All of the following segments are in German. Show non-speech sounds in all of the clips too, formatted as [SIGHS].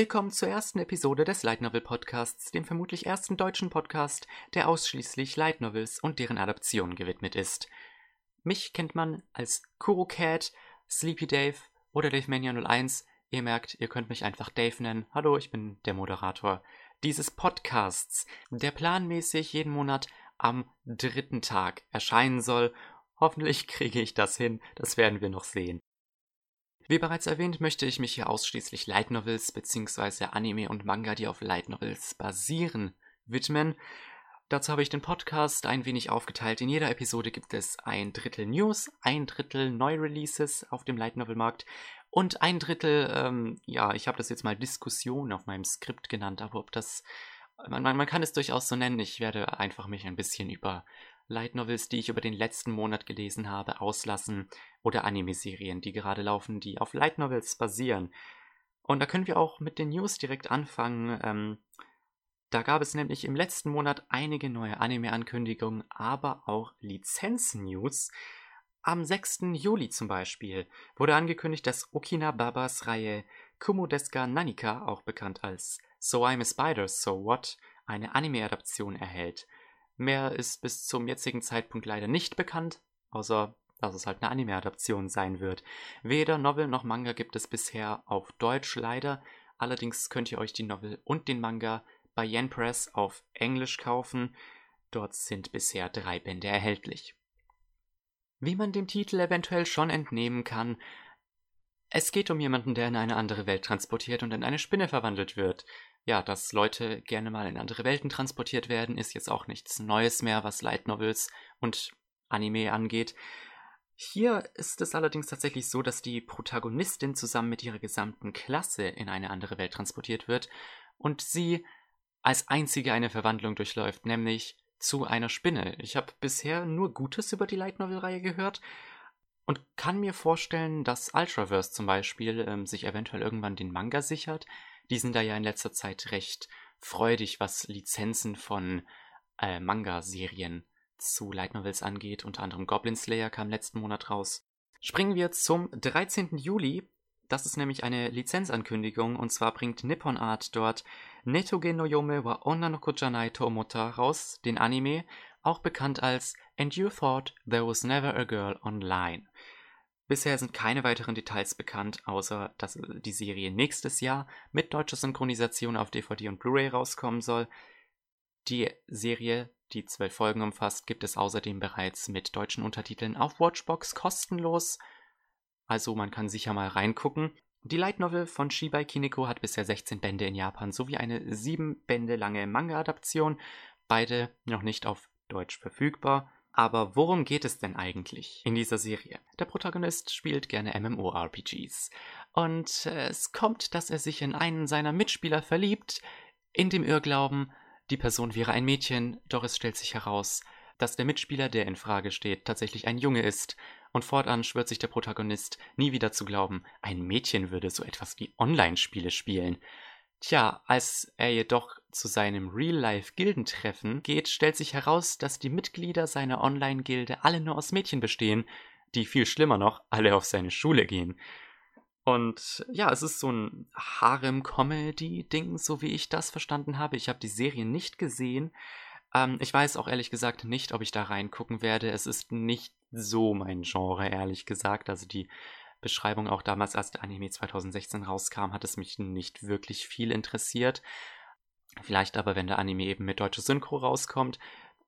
Willkommen zur ersten Episode des Light Novel Podcasts, dem vermutlich ersten deutschen Podcast, der ausschließlich Light Novels und deren Adaptionen gewidmet ist. Mich kennt man als Kuro Cat, Sleepy Dave oder Dave Mania 01. Ihr merkt, ihr könnt mich einfach Dave nennen. Hallo, ich bin der Moderator dieses Podcasts, der planmäßig jeden Monat am dritten Tag erscheinen soll. Hoffentlich [LAUGHS] kriege ich das hin, das werden wir noch sehen. Wie bereits erwähnt, möchte ich mich hier ausschließlich Light Novels bzw. Anime und Manga, die auf Light Novels basieren, widmen. Dazu habe ich den Podcast ein wenig aufgeteilt. In jeder Episode gibt es ein Drittel News, ein Drittel Neureleases auf dem Light Novel Markt und ein Drittel, ähm, ja, ich habe das jetzt mal Diskussion auf meinem Skript genannt, aber ob das, man, man, man kann es durchaus so nennen. Ich werde einfach mich ein bisschen über Light Novels, die ich über den letzten Monat gelesen habe, auslassen oder Anime-Serien, die gerade laufen, die auf Light Novels basieren. Und da können wir auch mit den News direkt anfangen. Ähm, da gab es nämlich im letzten Monat einige neue Anime-Ankündigungen, aber auch Lizenz-News. Am 6. Juli zum Beispiel wurde angekündigt, dass Okina Babas Reihe Kumodeska Nanika, auch bekannt als So I'm a Spider, So What, eine Anime-Adaption erhält. Mehr ist bis zum jetzigen Zeitpunkt leider nicht bekannt, außer dass es halt eine Anime-Adaption sein wird. Weder Novel noch Manga gibt es bisher auf Deutsch leider. Allerdings könnt ihr euch die Novel und den Manga bei Yen Press auf Englisch kaufen. Dort sind bisher drei Bände erhältlich. Wie man dem Titel eventuell schon entnehmen kann, es geht um jemanden, der in eine andere Welt transportiert und in eine Spinne verwandelt wird ja, dass Leute gerne mal in andere Welten transportiert werden, ist jetzt auch nichts Neues mehr, was Light Novels und Anime angeht. Hier ist es allerdings tatsächlich so, dass die Protagonistin zusammen mit ihrer gesamten Klasse in eine andere Welt transportiert wird und sie als einzige eine Verwandlung durchläuft, nämlich zu einer Spinne. Ich habe bisher nur Gutes über die Light Novel-Reihe gehört und kann mir vorstellen, dass Ultraverse zum Beispiel ähm, sich eventuell irgendwann den Manga sichert, die sind da ja in letzter Zeit recht freudig, was Lizenzen von äh, Manga-Serien zu Light Novels angeht. Unter anderem Goblin Slayer kam letzten Monat raus. Springen wir zum 13. Juli. Das ist nämlich eine Lizenzankündigung und zwar bringt Nippon Art dort Netoge no Yome wa Onna no Kojanai to Omota raus, den Anime, auch bekannt als And You Thought There Was Never a Girl Online. Bisher sind keine weiteren Details bekannt, außer dass die Serie nächstes Jahr mit deutscher Synchronisation auf DVD und Blu-ray rauskommen soll. Die Serie, die zwölf Folgen umfasst, gibt es außerdem bereits mit deutschen Untertiteln auf Watchbox kostenlos. Also man kann sicher mal reingucken. Die Light Novel von Shibai Kineko hat bisher 16 Bände in Japan sowie eine sieben Bände lange Manga-Adaption, beide noch nicht auf Deutsch verfügbar. Aber worum geht es denn eigentlich in dieser Serie? Der Protagonist spielt gerne MMORPGs. Und äh, es kommt, dass er sich in einen seiner Mitspieler verliebt, in dem Irrglauben, die Person wäre ein Mädchen, doch es stellt sich heraus, dass der Mitspieler, der in Frage steht, tatsächlich ein Junge ist. Und fortan schwört sich der Protagonist, nie wieder zu glauben, ein Mädchen würde so etwas wie Online-Spiele spielen. Tja, als er jedoch zu seinem Real-Life-Gildentreffen geht, stellt sich heraus, dass die Mitglieder seiner Online-Gilde alle nur aus Mädchen bestehen, die viel schlimmer noch alle auf seine Schule gehen. Und ja, es ist so ein Harem-Comedy-Ding, so wie ich das verstanden habe. Ich habe die Serie nicht gesehen. Ähm, ich weiß auch ehrlich gesagt nicht, ob ich da reingucken werde. Es ist nicht so mein Genre, ehrlich gesagt. Also die Beschreibung auch damals, als der Anime 2016 rauskam, hat es mich nicht wirklich viel interessiert. Vielleicht aber, wenn der Anime eben mit deutscher Synchro rauskommt,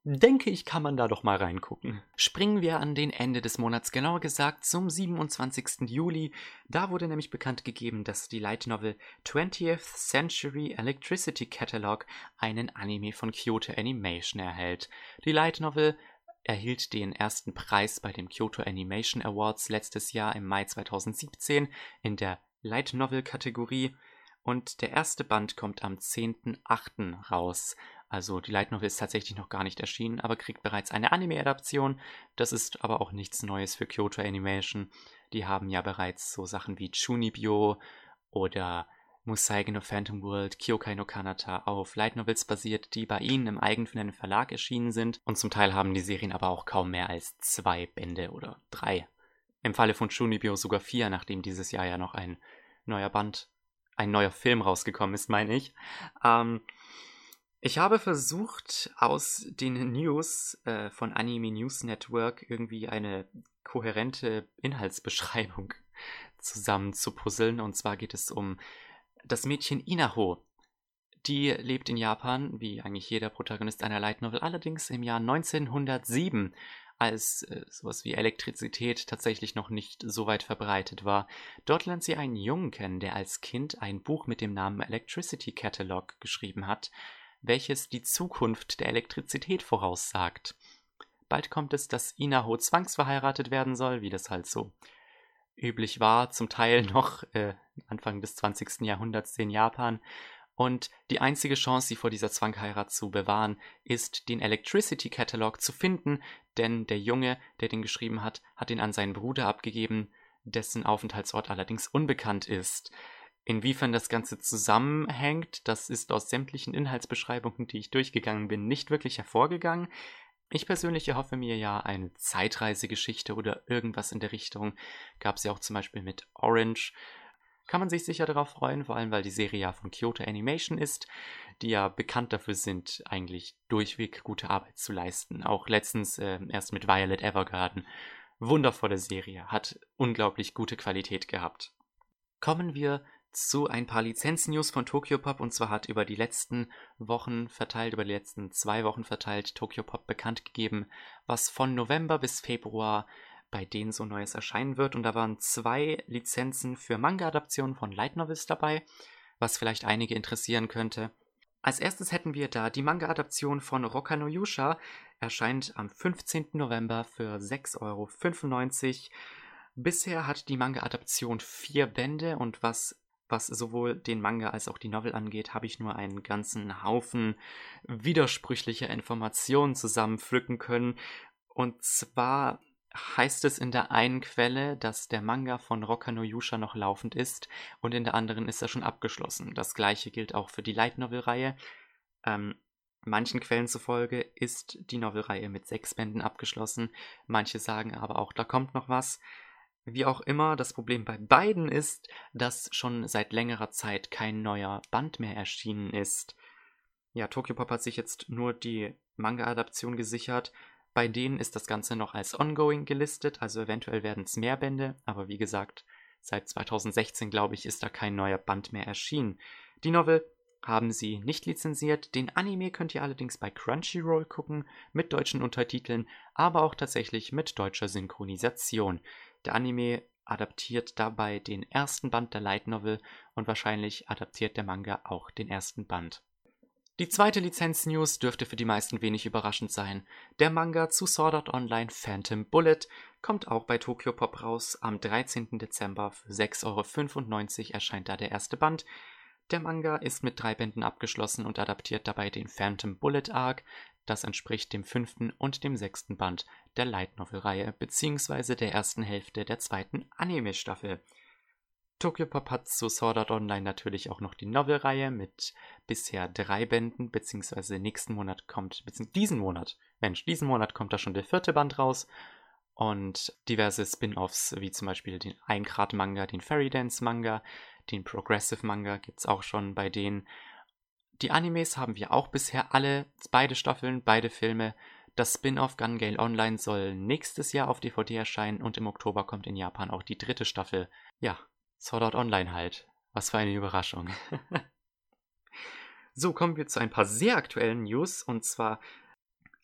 denke ich, kann man da doch mal reingucken. Springen wir an den Ende des Monats, genauer gesagt zum 27. Juli. Da wurde nämlich bekannt gegeben, dass die Light Novel 20th Century Electricity Catalog einen Anime von Kyoto Animation erhält. Die Light Novel erhielt den ersten Preis bei den Kyoto Animation Awards letztes Jahr im Mai 2017 in der Light Novel Kategorie und der erste Band kommt am 10.8. raus. Also die Light Novel ist tatsächlich noch gar nicht erschienen, aber kriegt bereits eine Anime-Adaption. Das ist aber auch nichts Neues für Kyoto Animation. Die haben ja bereits so Sachen wie Chunibyo oder Musaige no Phantom World, Kyokai no Kanata auf Light Novels basiert, die bei ihnen im eigenen Verlag erschienen sind und zum Teil haben die Serien aber auch kaum mehr als zwei Bände oder drei. Im Falle von Shunibyo sogar vier, nachdem dieses Jahr ja noch ein neuer Band ein neuer Film rausgekommen ist, meine ich. Ähm, ich habe versucht, aus den News äh, von Anime News Network irgendwie eine kohärente Inhaltsbeschreibung [LAUGHS] zusammenzupuzzeln. Und zwar geht es um das Mädchen Inaho. Die lebt in Japan, wie eigentlich jeder Protagonist einer Light Novel, allerdings im Jahr 1907, als äh, sowas wie Elektrizität tatsächlich noch nicht so weit verbreitet war. Dort lernt sie einen Jungen kennen, der als Kind ein Buch mit dem Namen Electricity Catalog geschrieben hat welches die Zukunft der Elektrizität voraussagt. Bald kommt es, dass Inaho zwangsverheiratet werden soll, wie das halt so üblich war, zum Teil noch äh, Anfang des 20. Jahrhunderts in Japan. Und die einzige Chance, sie vor dieser Zwangheirat zu bewahren, ist, den Electricity Catalog zu finden, denn der Junge, der den geschrieben hat, hat ihn an seinen Bruder abgegeben, dessen Aufenthaltsort allerdings unbekannt ist. Inwiefern das Ganze zusammenhängt, das ist aus sämtlichen Inhaltsbeschreibungen, die ich durchgegangen bin, nicht wirklich hervorgegangen. Ich persönlich erhoffe mir ja eine Zeitreisegeschichte oder irgendwas in der Richtung. Gab es ja auch zum Beispiel mit Orange. Kann man sich sicher darauf freuen, vor allem weil die Serie ja von Kyoto Animation ist, die ja bekannt dafür sind, eigentlich durchweg gute Arbeit zu leisten. Auch letztens äh, erst mit Violet Evergarden. Wundervolle Serie, hat unglaublich gute Qualität gehabt. Kommen wir zu ein paar Lizenz-News von Tokyopop und zwar hat über die letzten Wochen verteilt, über die letzten zwei Wochen verteilt Tokyopop bekannt gegeben, was von November bis Februar bei denen so Neues erscheinen wird und da waren zwei Lizenzen für Manga-Adaptionen von Light Novels dabei, was vielleicht einige interessieren könnte. Als erstes hätten wir da die Manga-Adaption von Roka no Yusha, erscheint am 15. November für 6,95 Euro. Bisher hat die Manga-Adaption vier Bände und was was sowohl den Manga als auch die Novel angeht, habe ich nur einen ganzen Haufen widersprüchlicher Informationen zusammenpflücken können. Und zwar heißt es in der einen Quelle, dass der Manga von Roka no Yusha noch laufend ist und in der anderen ist er schon abgeschlossen. Das gleiche gilt auch für die Light Novel-Reihe. Ähm, manchen Quellen zufolge ist die Novelreihe mit sechs Bänden abgeschlossen. Manche sagen aber auch, da kommt noch was. Wie auch immer, das Problem bei beiden ist, dass schon seit längerer Zeit kein neuer Band mehr erschienen ist. Ja, Tokyopop hat sich jetzt nur die Manga-Adaption gesichert. Bei denen ist das Ganze noch als ongoing gelistet, also eventuell werden es mehr Bände, aber wie gesagt, seit 2016, glaube ich, ist da kein neuer Band mehr erschienen. Die Novel haben sie nicht lizenziert. Den Anime könnt ihr allerdings bei Crunchyroll gucken, mit deutschen Untertiteln, aber auch tatsächlich mit deutscher Synchronisation. Der Anime adaptiert dabei den ersten Band der Light Novel und wahrscheinlich adaptiert der Manga auch den ersten Band. Die zweite Lizenz-News dürfte für die meisten wenig überraschend sein. Der Manga zu Sword Art Online Phantom Bullet kommt auch bei Tokyo Pop raus. Am 13. Dezember für 6,95 Euro erscheint da der erste Band. Der Manga ist mit drei Bänden abgeschlossen und adaptiert dabei den Phantom Bullet Arc, das entspricht dem fünften und dem sechsten Band der Light Novel-Reihe bzw. der ersten Hälfte der zweiten Anime-Staffel. Tokyopop hat zu Sword Art Online natürlich auch noch die Novel-Reihe mit bisher drei Bänden, beziehungsweise nächsten Monat kommt, beziehungsweise diesen Monat, Mensch, diesen Monat kommt da schon der vierte Band raus und diverse Spin-Offs, wie zum Beispiel den Eingrad-Manga, den Fairy Dance-Manga, den Progressive-Manga gibt es auch schon bei denen die Animes haben wir auch bisher alle, beide Staffeln, beide Filme. Das Spin-off Gun Gale Online soll nächstes Jahr auf DVD erscheinen und im Oktober kommt in Japan auch die dritte Staffel. Ja, Sword Art Online halt. Was für eine Überraschung. [LAUGHS] so, kommen wir zu ein paar sehr aktuellen News und zwar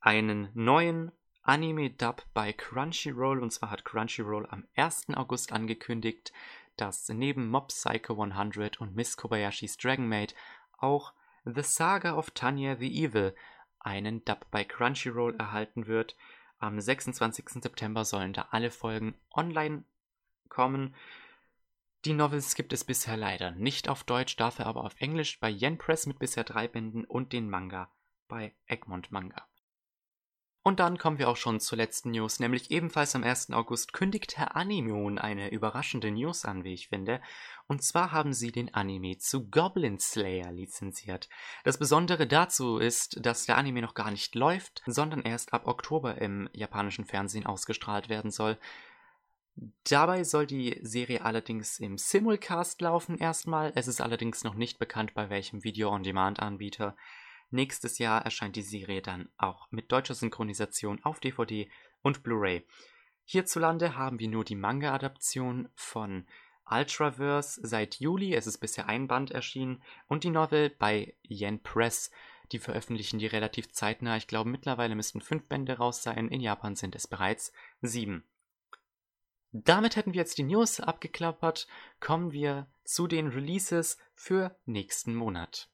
einen neuen Anime-Dub bei Crunchyroll. Und zwar hat Crunchyroll am 1. August angekündigt, dass neben Mob Psycho 100 und Miss Kobayashis Dragon Maid auch The Saga of Tanya the Evil einen Dub bei Crunchyroll erhalten wird. Am 26. September sollen da alle Folgen online kommen. Die Novels gibt es bisher leider nicht auf Deutsch, dafür aber auf Englisch bei Yen Press mit bisher drei Bänden und den Manga bei Egmont Manga. Und dann kommen wir auch schon zur letzten News, nämlich ebenfalls am 1. August kündigt Herr Animeon eine überraschende News an, wie ich finde. Und zwar haben sie den Anime zu Goblin Slayer lizenziert. Das Besondere dazu ist, dass der Anime noch gar nicht läuft, sondern erst ab Oktober im japanischen Fernsehen ausgestrahlt werden soll. Dabei soll die Serie allerdings im Simulcast laufen erstmal. Es ist allerdings noch nicht bekannt, bei welchem Video-on-Demand-Anbieter. Nächstes Jahr erscheint die Serie dann auch mit deutscher Synchronisation auf DVD und Blu-ray. Hierzulande haben wir nur die Manga-Adaption von Ultraverse seit Juli, es ist bisher ein Band erschienen, und die Novel bei Yen Press. Die veröffentlichen die relativ zeitnah. Ich glaube, mittlerweile müssten fünf Bände raus sein. In Japan sind es bereits sieben. Damit hätten wir jetzt die News abgeklappert. Kommen wir zu den Releases für nächsten Monat.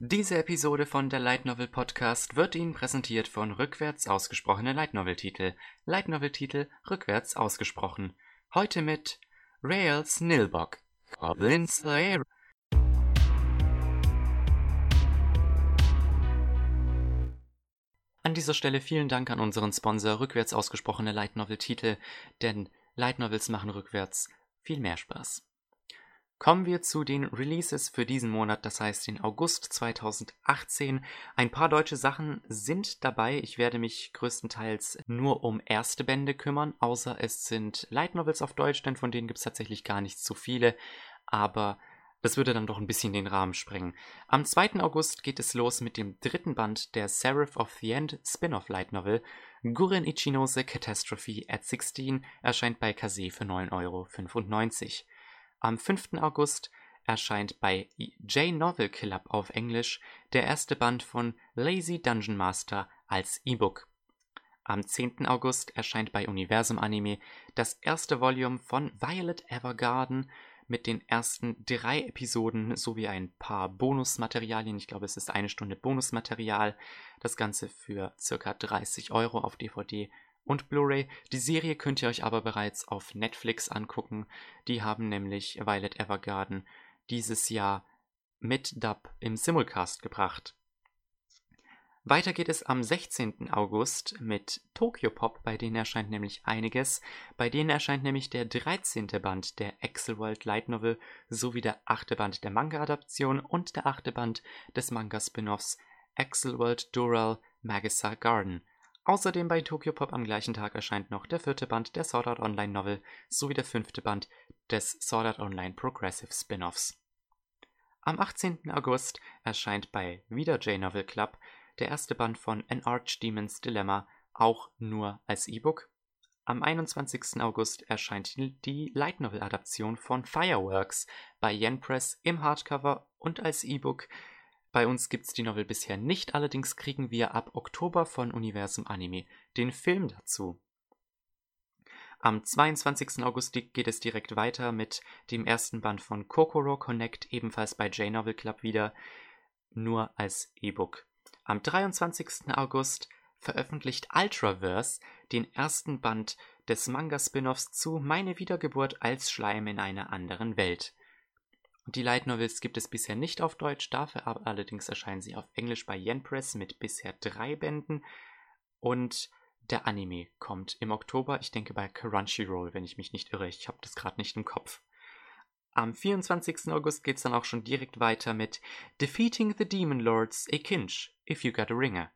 Diese Episode von der Light Novel Podcast wird Ihnen präsentiert von rückwärts ausgesprochene Light Novel Titel. Light Novel Titel rückwärts ausgesprochen. Heute mit Rails Nilbog. Goblin An dieser Stelle vielen Dank an unseren Sponsor rückwärts ausgesprochene Light Novel Titel, denn Light Novels machen rückwärts viel mehr Spaß. Kommen wir zu den Releases für diesen Monat, das heißt den August 2018. Ein paar deutsche Sachen sind dabei. Ich werde mich größtenteils nur um erste Bände kümmern, außer es sind Light Novels auf Deutsch, denn von denen gibt es tatsächlich gar nicht so viele. Aber das würde dann doch ein bisschen den Rahmen sprengen. Am 2. August geht es los mit dem dritten Band der Seraph of the End Spin-off Light Novel. Guren Ichinose Catastrophe at 16 erscheint bei Kase für 9,95 Euro. Am 5. August erscheint bei J-Novel Club auf Englisch der erste Band von Lazy Dungeon Master als E-Book. Am 10. August erscheint bei Universum Anime das erste Volume von Violet Evergarden mit den ersten drei Episoden sowie ein paar Bonusmaterialien. Ich glaube, es ist eine Stunde Bonusmaterial. Das Ganze für circa 30 Euro auf DVD und Blu-ray. Die Serie könnt ihr euch aber bereits auf Netflix angucken. Die haben nämlich Violet Evergarden dieses Jahr mit Dub im Simulcast gebracht. Weiter geht es am 16. August mit Tokyo Pop, bei denen erscheint nämlich einiges. Bei denen erscheint nämlich der 13. Band der World Light Novel sowie der 8. Band der Manga-Adaption und der 8. Band des Manga-Spin-Offs World Dural Magisa Garden. Außerdem bei Tokyo Pop am gleichen Tag erscheint noch der vierte Band der Sword Art Online Novel sowie der fünfte Band des Sword Art Online Progressive Spin-offs. Am 18. August erscheint bei Wieder J-Novel Club der erste Band von An Archdemon's Dilemma, auch nur als E-Book. Am 21. August erscheint die Light Novel Adaption von Fireworks bei Yen Press im Hardcover und als E-Book bei uns gibt's die Novel bisher nicht, allerdings kriegen wir ab Oktober von Universum Anime den Film dazu. Am 22. August geht es direkt weiter mit dem ersten Band von Kokoro Connect, ebenfalls bei J-Novel Club wieder, nur als E-Book. Am 23. August veröffentlicht Ultraverse den ersten Band des Manga-Spin-offs zu Meine Wiedergeburt als Schleim in einer anderen Welt. Die Light Novels gibt es bisher nicht auf Deutsch, dafür aber allerdings erscheinen sie auf Englisch bei Yen Press mit bisher drei Bänden und der Anime kommt im Oktober, ich denke bei Crunchyroll, wenn ich mich nicht irre, ich habe das gerade nicht im Kopf. Am 24. August geht es dann auch schon direkt weiter mit Defeating the Demon Lords a Kinch, If You Got a Ringer.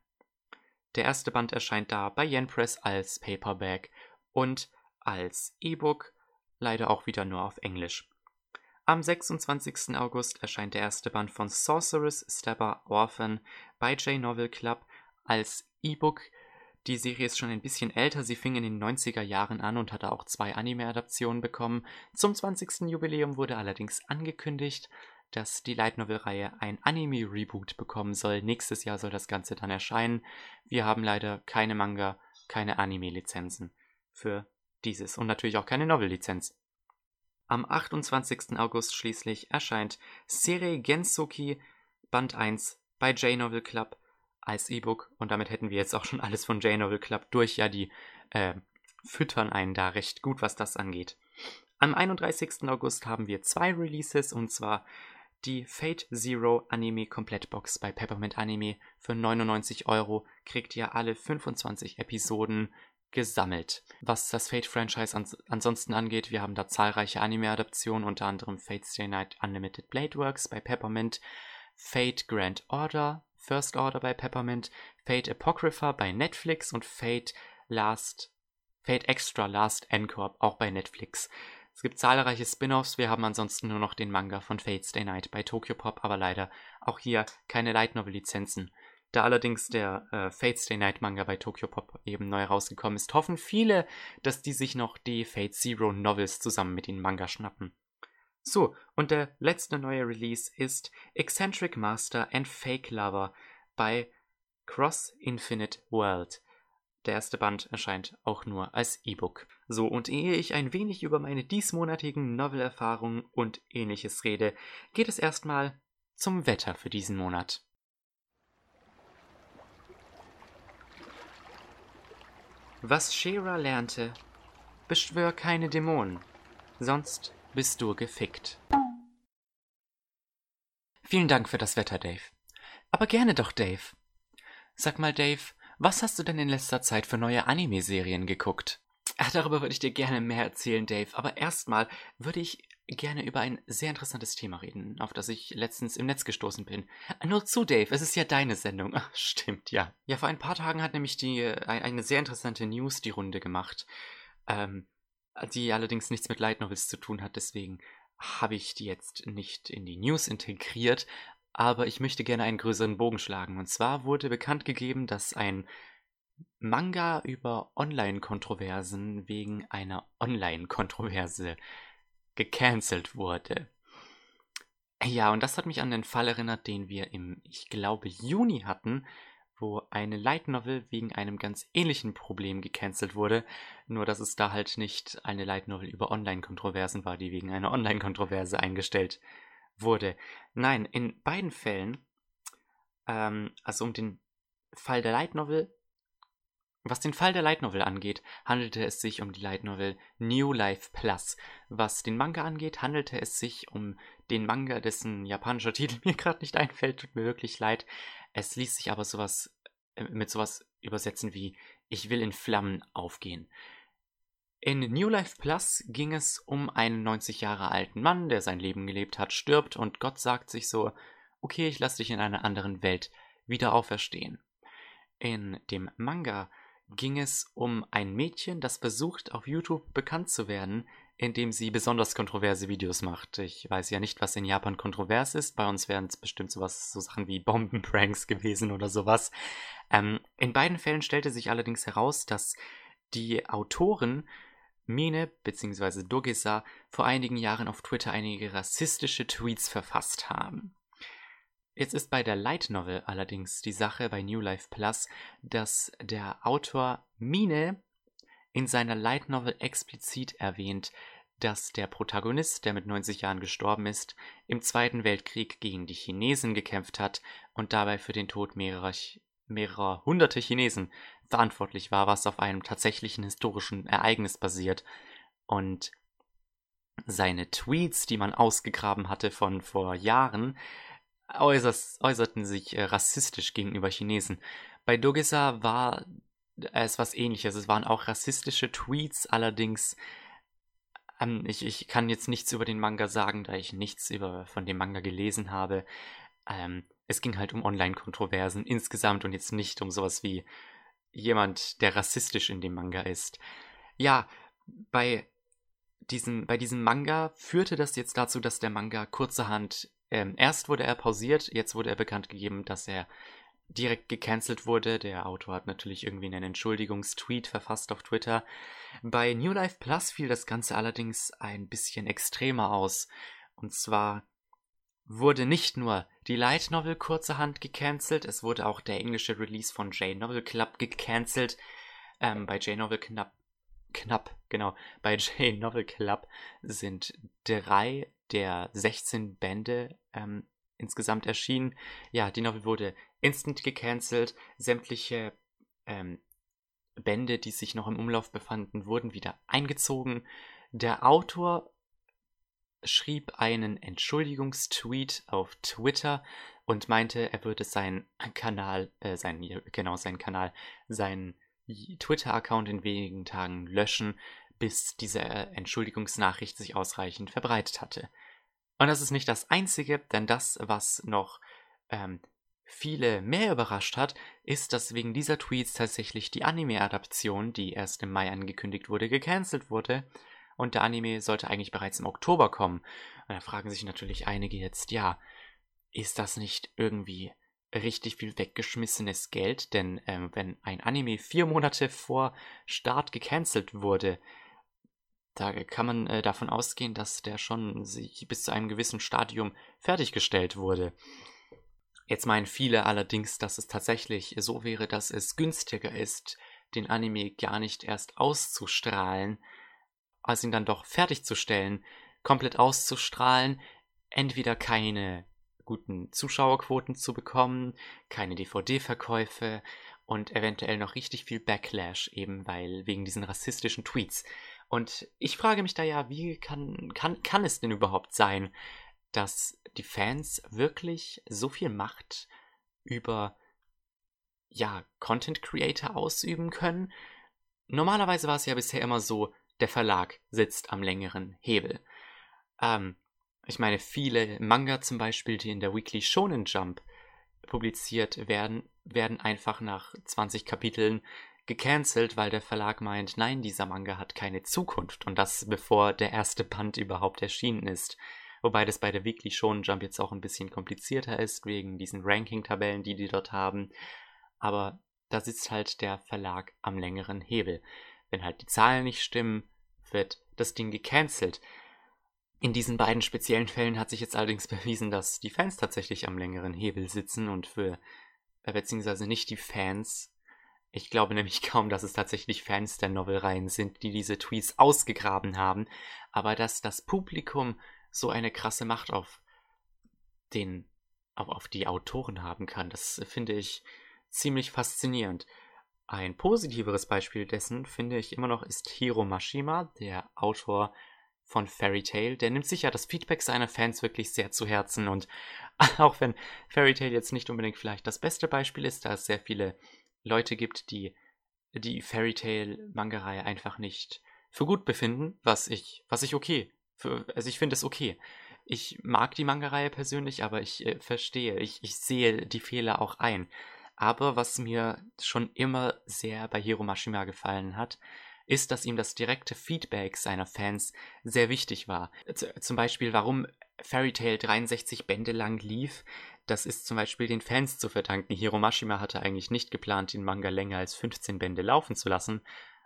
Der erste Band erscheint da bei Yen Press als Paperback und als E-Book, leider auch wieder nur auf Englisch. Am 26. August erscheint der erste Band von Sorceress Stepper Orphan bei J-Novel Club als E-Book. Die Serie ist schon ein bisschen älter, sie fing in den 90er Jahren an und hatte auch zwei Anime-Adaptionen bekommen. Zum 20. Jubiläum wurde allerdings angekündigt, dass die Light Novel-Reihe ein Anime-Reboot bekommen soll. Nächstes Jahr soll das Ganze dann erscheinen. Wir haben leider keine Manga, keine Anime-Lizenzen für dieses und natürlich auch keine Novel-Lizenz. Am 28. August schließlich erscheint Serei Gensoki Band 1 bei J-Novel Club als E-Book und damit hätten wir jetzt auch schon alles von J-Novel Club durch. Ja, die äh, füttern einen da recht gut, was das angeht. Am 31. August haben wir zwei Releases und zwar die Fate Zero Anime Komplettbox bei Peppermint Anime für 99 Euro kriegt ihr alle 25 Episoden gesammelt. Was das Fate-Franchise ans ansonsten angeht, wir haben da zahlreiche Anime-Adaptionen, unter anderem Fate Stay Night Unlimited Blade Works bei Peppermint, Fate Grand Order, First Order bei Peppermint, Fate Apocrypha bei Netflix und Fate Last, Fate Extra Last Encore auch bei Netflix. Es gibt zahlreiche Spin-offs, wir haben ansonsten nur noch den Manga von Fate Stay Night bei Tokyo Pop, aber leider auch hier keine Light Novel Lizenzen. Da allerdings der äh, Fate Stay Night Manga bei Tokyo Pop eben neu rausgekommen ist, hoffen viele, dass die sich noch die Fate Zero Novels zusammen mit den Manga schnappen. So, und der letzte neue Release ist Eccentric Master and Fake Lover bei Cross Infinite World. Der erste Band erscheint auch nur als E-Book. So, und ehe ich ein wenig über meine diesmonatigen Novel-Erfahrungen und ähnliches rede, geht es erstmal zum Wetter für diesen Monat. Was Shera lernte, beschwör keine Dämonen, sonst bist du gefickt. Vielen Dank für das Wetter, Dave. Aber gerne doch, Dave. Sag mal, Dave, was hast du denn in letzter Zeit für neue Anime-Serien geguckt? Ach, darüber würde ich dir gerne mehr erzählen, Dave. Aber erstmal würde ich gerne über ein sehr interessantes Thema reden, auf das ich letztens im Netz gestoßen bin. Nur zu, Dave, es ist ja deine Sendung. Ach, stimmt, ja. Ja, vor ein paar Tagen hat nämlich die, äh, eine sehr interessante News die Runde gemacht, ähm, die allerdings nichts mit Light Novels zu tun hat, deswegen habe ich die jetzt nicht in die News integriert, aber ich möchte gerne einen größeren Bogen schlagen. Und zwar wurde bekannt gegeben, dass ein Manga über Online-Kontroversen wegen einer Online-Kontroverse gecancelt wurde. Ja, und das hat mich an den Fall erinnert, den wir im, ich glaube, Juni hatten, wo eine Light Novel wegen einem ganz ähnlichen Problem gecancelt wurde, nur dass es da halt nicht eine Light Novel über Online-Kontroversen war, die wegen einer Online-Kontroverse eingestellt wurde. Nein, in beiden Fällen, ähm, also um den Fall der Light Novel was den Fall der Light Novel angeht, handelte es sich um die Light Novel New Life Plus. Was den Manga angeht, handelte es sich um den Manga, dessen japanischer [LAUGHS] Titel mir gerade nicht einfällt, tut mir wirklich leid. Es ließ sich aber sowas äh, mit sowas übersetzen wie Ich will in Flammen aufgehen. In New Life Plus ging es um einen 90 Jahre alten Mann, der sein Leben gelebt hat, stirbt und Gott sagt sich so, okay, ich lasse dich in einer anderen Welt wieder auferstehen. In dem Manga ging es um ein Mädchen, das versucht, auf YouTube bekannt zu werden, indem sie besonders kontroverse Videos macht. Ich weiß ja nicht, was in Japan kontrovers ist. Bei uns wären es bestimmt sowas, so Sachen wie Bombenpranks [LAUGHS] gewesen oder sowas. Ähm, in beiden Fällen stellte sich allerdings heraus, dass die Autoren Mine bzw. Dogesa vor einigen Jahren auf Twitter einige rassistische Tweets verfasst haben. Jetzt ist bei der Light Novel allerdings die Sache bei New Life Plus, dass der Autor Mine in seiner Light Novel explizit erwähnt, dass der Protagonist, der mit 90 Jahren gestorben ist, im Zweiten Weltkrieg gegen die Chinesen gekämpft hat und dabei für den Tod mehrerer, mehrerer hunderte Chinesen verantwortlich war, was auf einem tatsächlichen historischen Ereignis basiert. Und seine Tweets, die man ausgegraben hatte von vor Jahren, äußerst, äußerten sich äh, rassistisch gegenüber Chinesen. Bei Dogesa war es was ähnliches. Es waren auch rassistische Tweets, allerdings ähm, ich, ich kann jetzt nichts über den Manga sagen, da ich nichts über, von dem Manga gelesen habe. Ähm, es ging halt um Online-Kontroversen insgesamt und jetzt nicht um sowas wie jemand, der rassistisch in dem Manga ist. Ja, bei diesem, bei diesem Manga führte das jetzt dazu, dass der Manga kurzerhand ähm, erst wurde er pausiert, jetzt wurde er bekannt gegeben, dass er direkt gecancelt wurde. Der Autor hat natürlich irgendwie einen Entschuldigungstweet verfasst auf Twitter. Bei New Life Plus fiel das Ganze allerdings ein bisschen extremer aus. Und zwar wurde nicht nur die Light Novel kurzerhand gecancelt, es wurde auch der englische Release von J-Novel Club gecancelt. Ähm, bei J-Novel knapp, knapp, genau, bei J-Novel Club sind drei der 16 Bände ähm, insgesamt erschienen. Ja, die Novel wurde instant gecancelt. Sämtliche ähm, Bände, die sich noch im Umlauf befanden, wurden wieder eingezogen. Der Autor schrieb einen Entschuldigungstweet auf Twitter und meinte, er würde seinen Kanal, äh, sein, genau, seinen Kanal, seinen Twitter-Account in wenigen Tagen löschen, bis diese Entschuldigungsnachricht sich ausreichend verbreitet hatte. Und das ist nicht das Einzige, denn das, was noch ähm, viele mehr überrascht hat, ist, dass wegen dieser Tweets tatsächlich die Anime-Adaption, die erst im Mai angekündigt wurde, gecancelt wurde. Und der Anime sollte eigentlich bereits im Oktober kommen. Und da fragen sich natürlich einige jetzt, ja, ist das nicht irgendwie richtig viel weggeschmissenes Geld? Denn ähm, wenn ein Anime vier Monate vor Start gecancelt wurde, da kann man äh, davon ausgehen, dass der schon bis zu einem gewissen Stadium fertiggestellt wurde. Jetzt meinen viele allerdings, dass es tatsächlich so wäre, dass es günstiger ist, den Anime gar nicht erst auszustrahlen, als ihn dann doch fertigzustellen, komplett auszustrahlen, entweder keine guten Zuschauerquoten zu bekommen, keine DVD-Verkäufe und eventuell noch richtig viel Backlash, eben weil wegen diesen rassistischen Tweets. Und ich frage mich da ja, wie kann, kann, kann es denn überhaupt sein, dass die Fans wirklich so viel Macht über ja, Content Creator ausüben können? Normalerweise war es ja bisher immer so, der Verlag sitzt am längeren Hebel. Ähm, ich meine, viele Manga zum Beispiel, die in der Weekly Shonen Jump publiziert werden, werden einfach nach 20 Kapiteln gecancelt, weil der Verlag meint, nein, dieser Manga hat keine Zukunft und das bevor der erste Band überhaupt erschienen ist. Wobei das bei der Weekly Shonen Jump jetzt auch ein bisschen komplizierter ist, wegen diesen Ranking-Tabellen, die die dort haben. Aber da sitzt halt der Verlag am längeren Hebel. Wenn halt die Zahlen nicht stimmen, wird das Ding gecancelt. In diesen beiden speziellen Fällen hat sich jetzt allerdings [LAUGHS] bewiesen, dass die Fans tatsächlich am längeren Hebel sitzen und für, äh, beziehungsweise nicht die Fans, ich glaube nämlich [LAUGHS] kaum, dass es tatsächlich Fans der Novelreihen sind, die diese Tweets ausgegraben haben, aber dass das Publikum so eine krasse Macht auf den, auf, die Autoren haben kann, das finde ich ziemlich faszinierend. Ein positiveres Beispiel dessen, finde ich immer noch, ist Hiro Mashima, der Autor von Fairy Tail. Der nimmt sich ja das Feedback seiner Fans wirklich sehr zu Herzen und [LAUGHS] auch wenn Fairy Tail jetzt nicht unbedingt vielleicht das beste Beispiel ist, da es sehr viele Leute gibt, die die Fairy Tail Manga-Reihe einfach nicht für gut befinden, was ich, was ich okay, für, also ich finde es okay. Ich mag die Manga-Reihe persönlich, aber ich äh, verstehe, ich, ich sehe die Fehler auch ein. Aber was mir schon immer sehr bei Hiro Mashima gefallen hat, ist, dass ihm das direkte Feedback seiner Fans sehr wichtig war. Z zum Beispiel, warum Fairy Tail 63 Bände lang lief, das ist zum Beispiel den Fans zu verdanken. Hiromashima hatte eigentlich nicht geplant, den Manga länger als 15 Bände laufen zu lassen.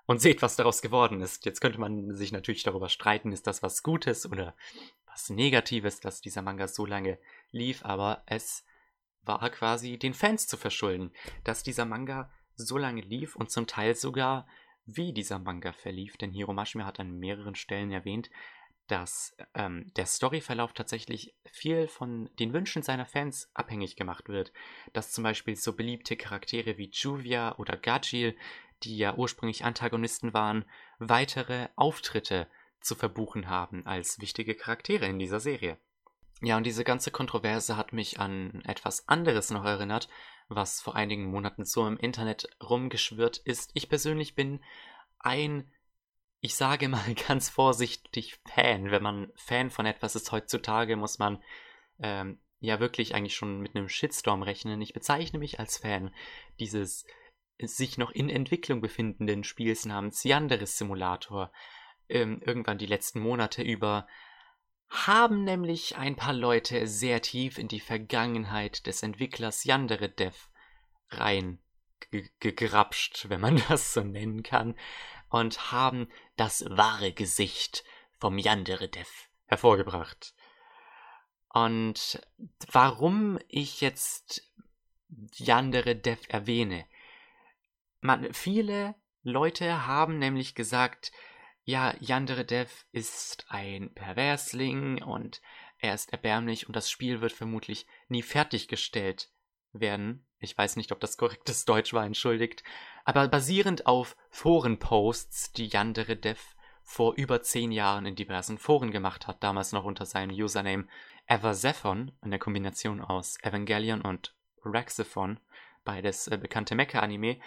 Und seht, was daraus geworden ist. Jetzt könnte man sich natürlich darüber streiten, ist das was Gutes oder was Negatives, dass dieser Manga so lange lief, aber es war quasi den Fans zu verschulden, dass dieser Manga so lange lief und zum Teil sogar wie dieser Manga verlief, denn Hiromashima hat an mehreren Stellen erwähnt, dass ähm, der Storyverlauf tatsächlich viel von den Wünschen seiner Fans abhängig gemacht wird. Dass zum Beispiel so beliebte Charaktere wie Juvia oder Gajil, die ja ursprünglich Antagonisten waren, weitere Auftritte zu verbuchen haben als wichtige Charaktere in dieser Serie. Ja, und diese ganze Kontroverse hat mich an etwas anderes noch erinnert, was vor einigen Monaten so im Internet rumgeschwirrt ist. Ich persönlich bin ein, ich sage mal [LAUGHS] ganz vorsichtig, Fan. Wenn man Fan von etwas ist heutzutage, muss man ähm, ja wirklich eigentlich schon mit einem Shitstorm rechnen. Ich bezeichne mich als Fan dieses sich noch in Entwicklung befindenden Spiels namens Yanderes Simulator. Ähm, irgendwann die letzten Monate über haben nämlich ein paar Leute sehr tief in die Vergangenheit des Entwicklers Yandere Dev rein gegrapscht, wenn man [LAUGHS] das so nennen kann, und haben das wahre Gesicht vom Yandere Dev hervorgebracht. Und warum ich jetzt Yandere Dev erwähne? Man, viele Leute haben nämlich gesagt, ja, Yandere Dev ist ein Perversling und er ist erbärmlich und das Spiel wird vermutlich nie fertiggestellt werden. Ich weiß nicht, ob das korrektes [LAUGHS] Deutsch war, entschuldigt. Aber basierend auf Forenposts, die Yandere Dev vor über zehn Jahren in diversen Foren gemacht hat, damals noch unter seinem Username Everzephon, der Kombination aus Evangelion und Raxephon, beides äh, bekannte Mecha-Anime.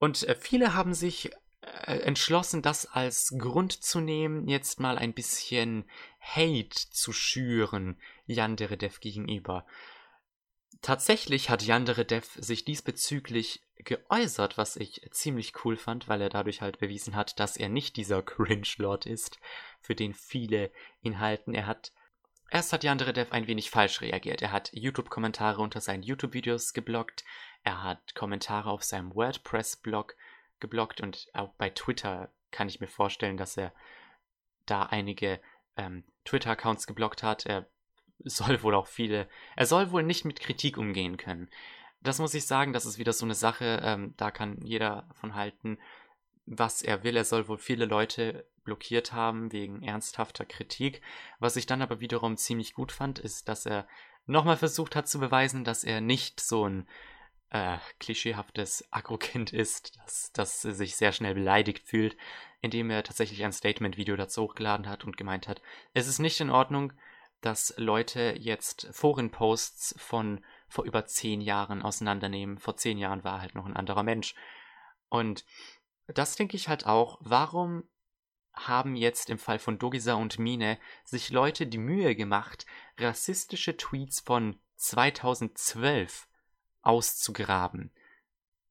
Und äh, viele haben sich äh, entschlossen, das als Grund zu nehmen, jetzt mal ein bisschen Hate zu schüren Yanderedev gegenüber. tatsächlich hat Yandere Dev sich diesbezüglich geäußert, was ich ziemlich cool fand, weil er dadurch halt bewiesen hat, dass er nicht dieser [LAUGHS] Cringe-Lord ist, für den viele ihn halten. Er hat Erst hat Yandere Dev ein wenig falsch reagiert. Er hat YouTube-Kommentare unter seinen YouTube-Videos geblockt. Er hat Kommentare auf seinem WordPress-Blog geblockt und auch bei Twitter kann ich mir vorstellen, dass er da einige ähm, Twitter-Accounts geblockt hat. Er soll wohl auch viele, er soll wohl nicht mit Kritik umgehen können. Das muss ich sagen, das ist wieder so eine Sache, ähm, da kann jeder von halten, was er will. Er soll wohl viele Leute blockiert haben wegen ernsthafter Kritik. Was ich dann aber wiederum ziemlich gut fand, ist, dass er nochmal versucht hat zu beweisen, dass er nicht so ein äh, klischeehaftes Agro-Kind [LAUGHS] ist, das, das sich sehr schnell beleidigt fühlt, indem er tatsächlich ein Statement-Video dazu hochgeladen hat und gemeint hat, es ist nicht in Ordnung, dass Leute jetzt Forenposts von vor über zehn Jahren auseinandernehmen. Vor zehn Jahren war er halt noch ein anderer Mensch. Und das denke ich halt auch, warum haben jetzt im Fall von Dogisa und Mine sich Leute die Mühe gemacht, rassistische Tweets von 2012 auszugraben.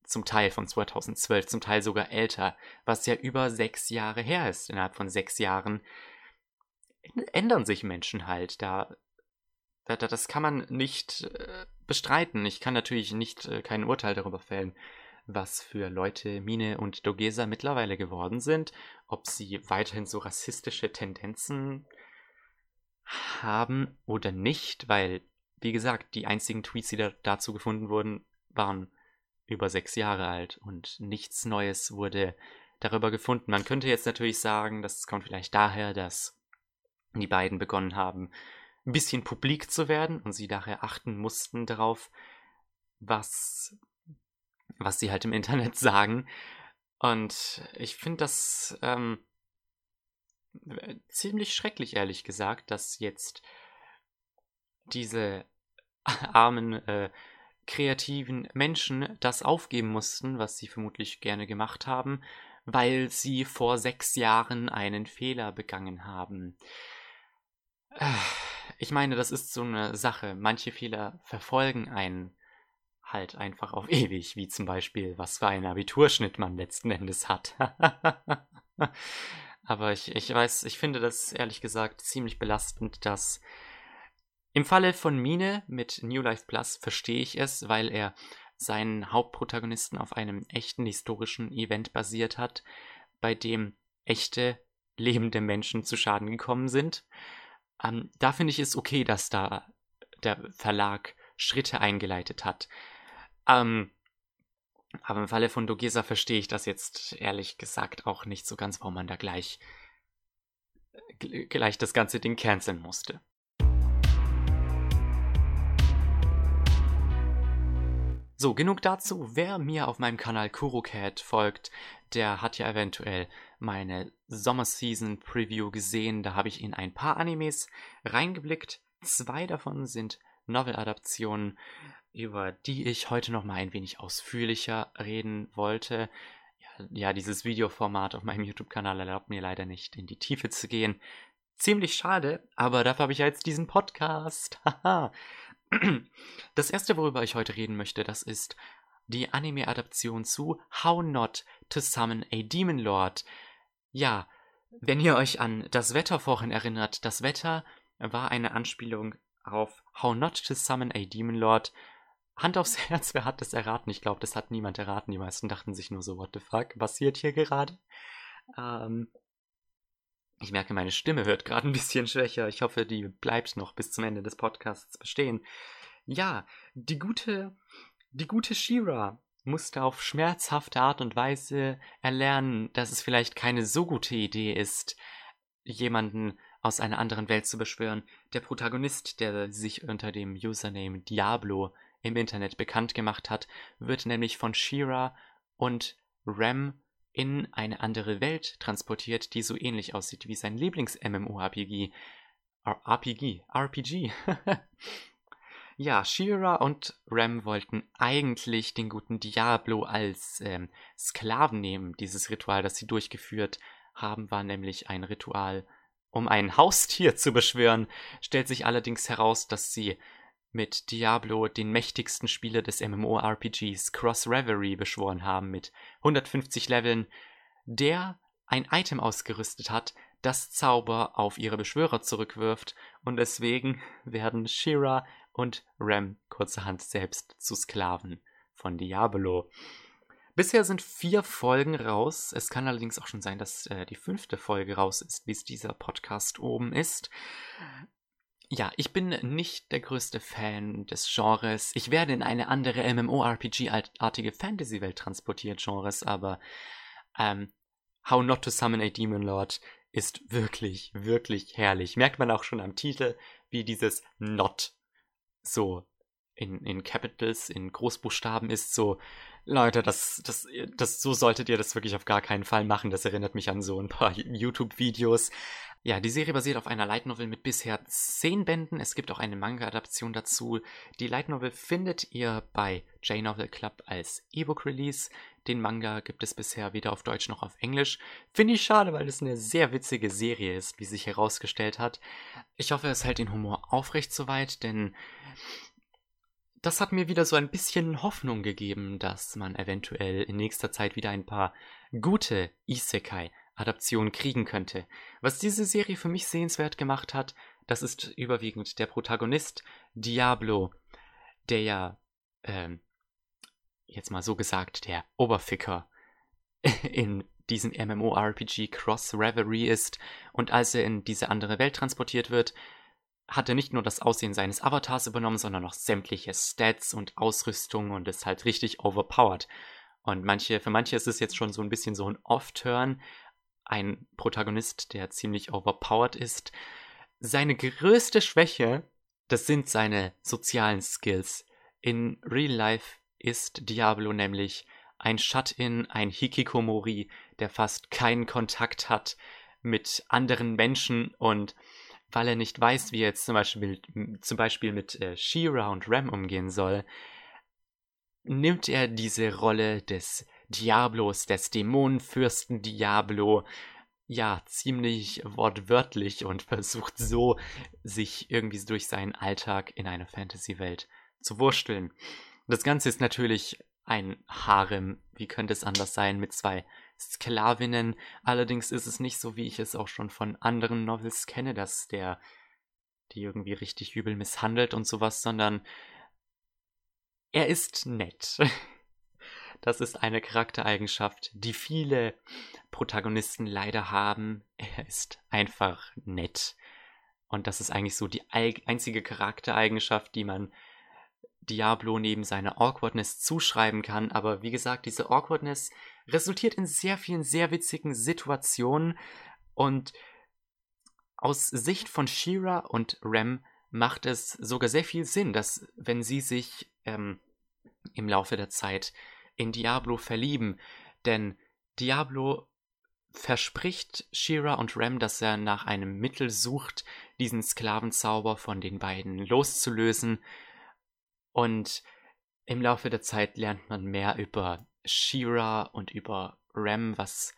Zum Teil von 2012, zum Teil sogar älter, was ja über sechs Jahre her ist. Innerhalb von sechs Jahren ändern sich Menschen halt. Da, da das kann man nicht äh, bestreiten. Ich kann natürlich nicht äh, kein Urteil darüber fällen, was für Leute Mine und Dogesa mittlerweile geworden sind, ob sie weiterhin so rassistische Tendenzen haben oder nicht, weil wie gesagt, die einzigen Tweets, die da dazu gefunden wurden, waren über sechs Jahre alt und nichts Neues wurde darüber gefunden. Man könnte jetzt natürlich sagen, das kommt vielleicht daher, dass die beiden begonnen haben, ein bisschen publik zu werden und sie daher achten mussten darauf, was, was sie halt im Internet [LAUGHS] sagen. Und ich finde das ähm, ziemlich schrecklich, ehrlich gesagt, dass jetzt diese [LAUGHS] armen, äh, kreativen Menschen das aufgeben mussten, was sie vermutlich gerne gemacht haben, weil sie vor sechs Jahren einen Fehler begangen haben. [SIGHS] Ich meine, das ist so eine Sache. Manche Fehler verfolgen einen halt einfach auf [LAUGHS] ewig, wie zum Beispiel, was für einen Abiturschnitt man letzten Endes hat. [LAUGHS] Aber ich, ich weiß, ich finde das ehrlich gesagt ziemlich belastend, dass im Falle von Mine mit New Life Plus verstehe ich es, weil er seinen Hauptprotagonisten auf einem echten historischen Event basiert hat, bei dem echte lebende Menschen zu Schaden gekommen sind. Ähm, da finde ich es okay, dass da der Verlag Schritte eingeleitet hat. Ähm, aber im Falle von Dogesa verstehe ich das jetzt ehrlich gesagt auch nicht so ganz, warum man da gleich, gleich das ganze Ding canceln musste. So, genug dazu. Wer mir auf meinem Kanal KuroCat folgt, der hat ja eventuell meine Sommerseason Preview gesehen. Da habe ich in ein paar Animes reingeblickt. Zwei davon sind Novel-Adaptionen, über die ich heute noch mal ein wenig ausführlicher reden wollte. Ja, ja dieses Videoformat auf meinem YouTube-Kanal erlaubt mir leider nicht, in die Tiefe zu gehen. Ziemlich schade, aber dafür habe ich ja jetzt diesen Podcast. [LAUGHS] Haha. Das erste, worüber ich heute reden möchte, das ist die Anime-Adaption zu How Not to Summon a Demon Lord. Ja, wenn ihr euch an das Wetter vorhin erinnert, das Wetter war eine Anspielung auf How Not to Summon a Demon Lord. Hand aufs [LAUGHS] Herz, wer hat das erraten? Ich glaube, das hat niemand erraten. Die meisten dachten sich nur so, what the fuck passiert hier gerade? Ähm, ich merke, meine Stimme wird gerade ein bisschen schwächer. Ich hoffe, die bleibt noch bis zum Ende des Podcasts bestehen. Ja, die gute, die gute Shira musste auf schmerzhafte Art und Weise erlernen, dass es vielleicht keine so gute Idee ist, jemanden aus einer anderen Welt zu beschwören. Der Protagonist, der sich unter dem Username Diablo im Internet bekannt gemacht hat, wird nämlich von Shira und Rem in eine andere Welt transportiert, die so ähnlich aussieht wie sein Lieblings-MMORPG. RPG, RPG. [LAUGHS] ja, Shira und Rem wollten eigentlich den guten Diablo als ähm, Sklaven nehmen. Dieses Ritual, das sie durchgeführt haben, war nämlich ein Ritual, um ein Haustier [LAUGHS] zu beschwören. Stellt sich allerdings heraus, dass sie mit Diablo den mächtigsten Spieler des MMORPGs Cross Reverie beschworen haben mit 150 Leveln, der ein Item ausgerüstet hat, das Zauber auf ihre Beschwörer zurückwirft und deswegen [LAUGHS] werden Shira und Rem kurzerhand selbst zu Sklaven von Diablo. Bisher sind vier Folgen raus. Es kann allerdings auch schon sein, dass äh, die fünfte Folge raus ist, bis dieser Podcast oben ist. Ja, ich bin nicht der größte Fan des Genres. Ich werde in eine andere MMORPG-artige Fantasy-Welt transportiert, Genres, aber ähm, How Not to Summon a Demon Lord ist wirklich, wirklich herrlich. Merkt man auch schon am Titel, wie dieses Not so in, in Capitals, in Großbuchstaben ist, so, Leute, das, das, das, so solltet ihr das wirklich auf gar keinen Fall machen. Das erinnert mich an so ein paar YouTube-Videos. Ja, die Serie basiert auf einer Light Novel mit bisher zehn Bänden. Es gibt auch eine Manga-Adaption dazu. Die Light Novel findet ihr bei J-Novel Club als E-Book-Release. Den Manga gibt es bisher weder auf Deutsch noch auf Englisch. Finde ich schade, weil es eine sehr witzige Serie ist, wie sich herausgestellt hat. Ich hoffe, es hält den Humor aufrecht soweit, denn das hat mir wieder so ein bisschen Hoffnung gegeben, dass man eventuell in nächster Zeit wieder ein paar gute Isekai Adaption kriegen könnte. Was diese Serie für mich sehenswert gemacht hat, das ist überwiegend der Protagonist Diablo, der ja, ähm, jetzt mal so gesagt, der Oberficker [LAUGHS] in diesem MMORPG Cross Reverie ist und als er in diese andere Welt transportiert wird, hat er nicht nur das Aussehen seines Avatars übernommen, sondern auch sämtliche Stats und Ausrüstung und ist halt richtig overpowered. Und manche, für manche ist es jetzt schon so ein bisschen so ein Off-Turn, ein Protagonist, der ziemlich overpowered ist. Seine größte Schwäche, das sind seine sozialen Skills. In Real Life ist Diablo nämlich ein Shut-in, ein Hikikomori, der fast keinen Kontakt hat mit anderen Menschen und weil er nicht weiß, wie er jetzt zum Beispiel, zum Beispiel mit äh, She-Ra und Ram umgehen soll, nimmt er diese Rolle des Diablos, des Dämonenfürsten Diablo, ja, ziemlich wortwörtlich und [LAUGHS] versucht so, sich irgendwie durch seinen Alltag in eine Fantasy-Welt zu wursteln. Das Ganze ist natürlich ein Harem, wie könnte es anders sein, mit zwei Sklavinnen. Allerdings ist es nicht so, wie ich es auch schon von anderen Novels kenne, dass der die irgendwie richtig übel misshandelt und sowas, sondern er ist nett. [LAUGHS] Das ist eine Charaktereigenschaft, die viele Protagonisten leider haben. Er ist einfach nett. Und das ist eigentlich so die einzige Charaktereigenschaft, die man Diablo neben seiner Awkwardness zuschreiben kann. Aber wie gesagt, diese Awkwardness resultiert in sehr vielen sehr witzigen Situationen. Und aus Sicht von Shira und Rem macht es sogar sehr viel Sinn, dass wenn sie sich ähm, im Laufe der Zeit in Diablo verlieben, denn Diablo verspricht Shira und Rem, dass er nach einem Mittel sucht, diesen Sklavenzauber von den beiden loszulösen. Und im Laufe der Zeit lernt man mehr über Shira und über Rem, was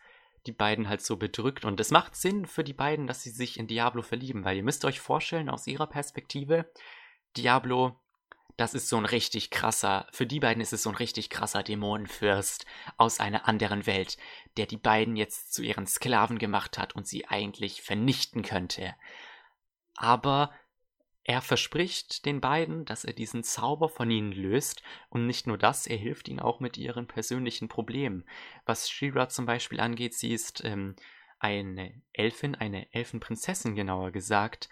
die beiden halt so bedrückt. Und es macht Sinn für die beiden, dass sie sich in Diablo verlieben, weil ihr müsst euch vorstellen, aus ihrer Perspektive, Diablo das ist so ein richtig krasser, für die beiden ist es so ein richtig krasser Dämonenfürst aus einer anderen Welt, der die beiden jetzt zu ihren Sklaven gemacht hat und sie eigentlich vernichten könnte. Aber er verspricht den beiden, dass er diesen Zauber von ihnen löst, und nicht nur das, er hilft ihnen auch mit ihren persönlichen Problemen. Was Shira zum Beispiel angeht, sie ist ähm, eine Elfin, eine Elfenprinzessin genauer gesagt,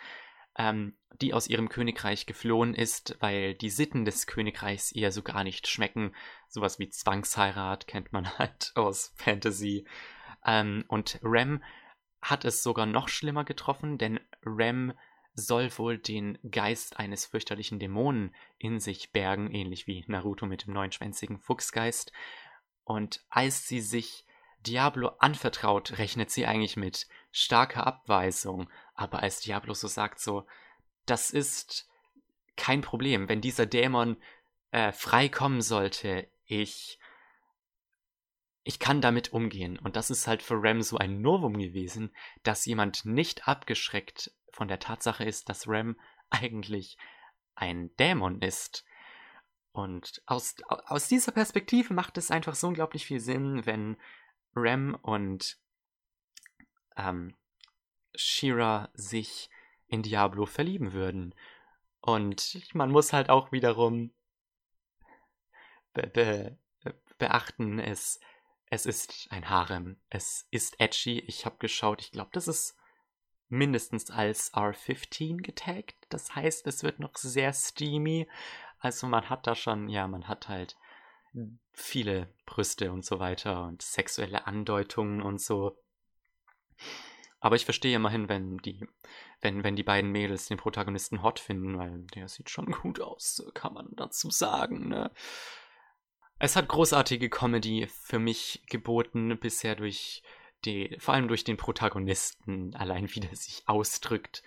ähm, die aus ihrem Königreich geflohen ist, weil die Sitten des Königreichs ihr so gar nicht schmecken. Sowas wie Zwangsheirat kennt man [LAUGHS] halt aus Fantasy. Ähm, und Rem hat es sogar noch schlimmer getroffen, denn Rem soll wohl den Geist eines fürchterlichen Dämonen in sich bergen, ähnlich wie Naruto mit dem neunschwänzigen Fuchsgeist. Und als sie sich Diablo anvertraut, rechnet sie eigentlich mit starker Abweisung. Aber als Diablo so sagt, so, das ist kein Problem, wenn dieser Dämon äh, frei kommen sollte, ich ich kann damit umgehen. Und das ist halt für Rem so ein Novum gewesen, dass jemand nicht abgeschreckt von der Tatsache ist, dass Rem [LAUGHS] eigentlich ein Dämon ist. Und aus, aus dieser Perspektive macht es einfach so unglaublich viel Sinn, wenn Rem und ähm, Shira sich in Diablo verlieben würden. Und man muss halt auch wiederum be be beachten, es, es ist ein Harem. Es ist edgy. Ich habe geschaut, ich glaube, das ist mindestens als R15 getaggt. Das heißt, es wird noch sehr steamy. Also man hat da schon, ja, man hat halt viele Brüste und so weiter und sexuelle Andeutungen und so. Aber ich verstehe immerhin, wenn die, wenn, wenn die beiden Mädels den Protagonisten hot finden, weil der sieht schon gut aus, kann man dazu sagen, ne? Es hat großartige Comedy für mich geboten, bisher durch die, vor allem durch den Protagonisten, allein wie der sich ausdrückt,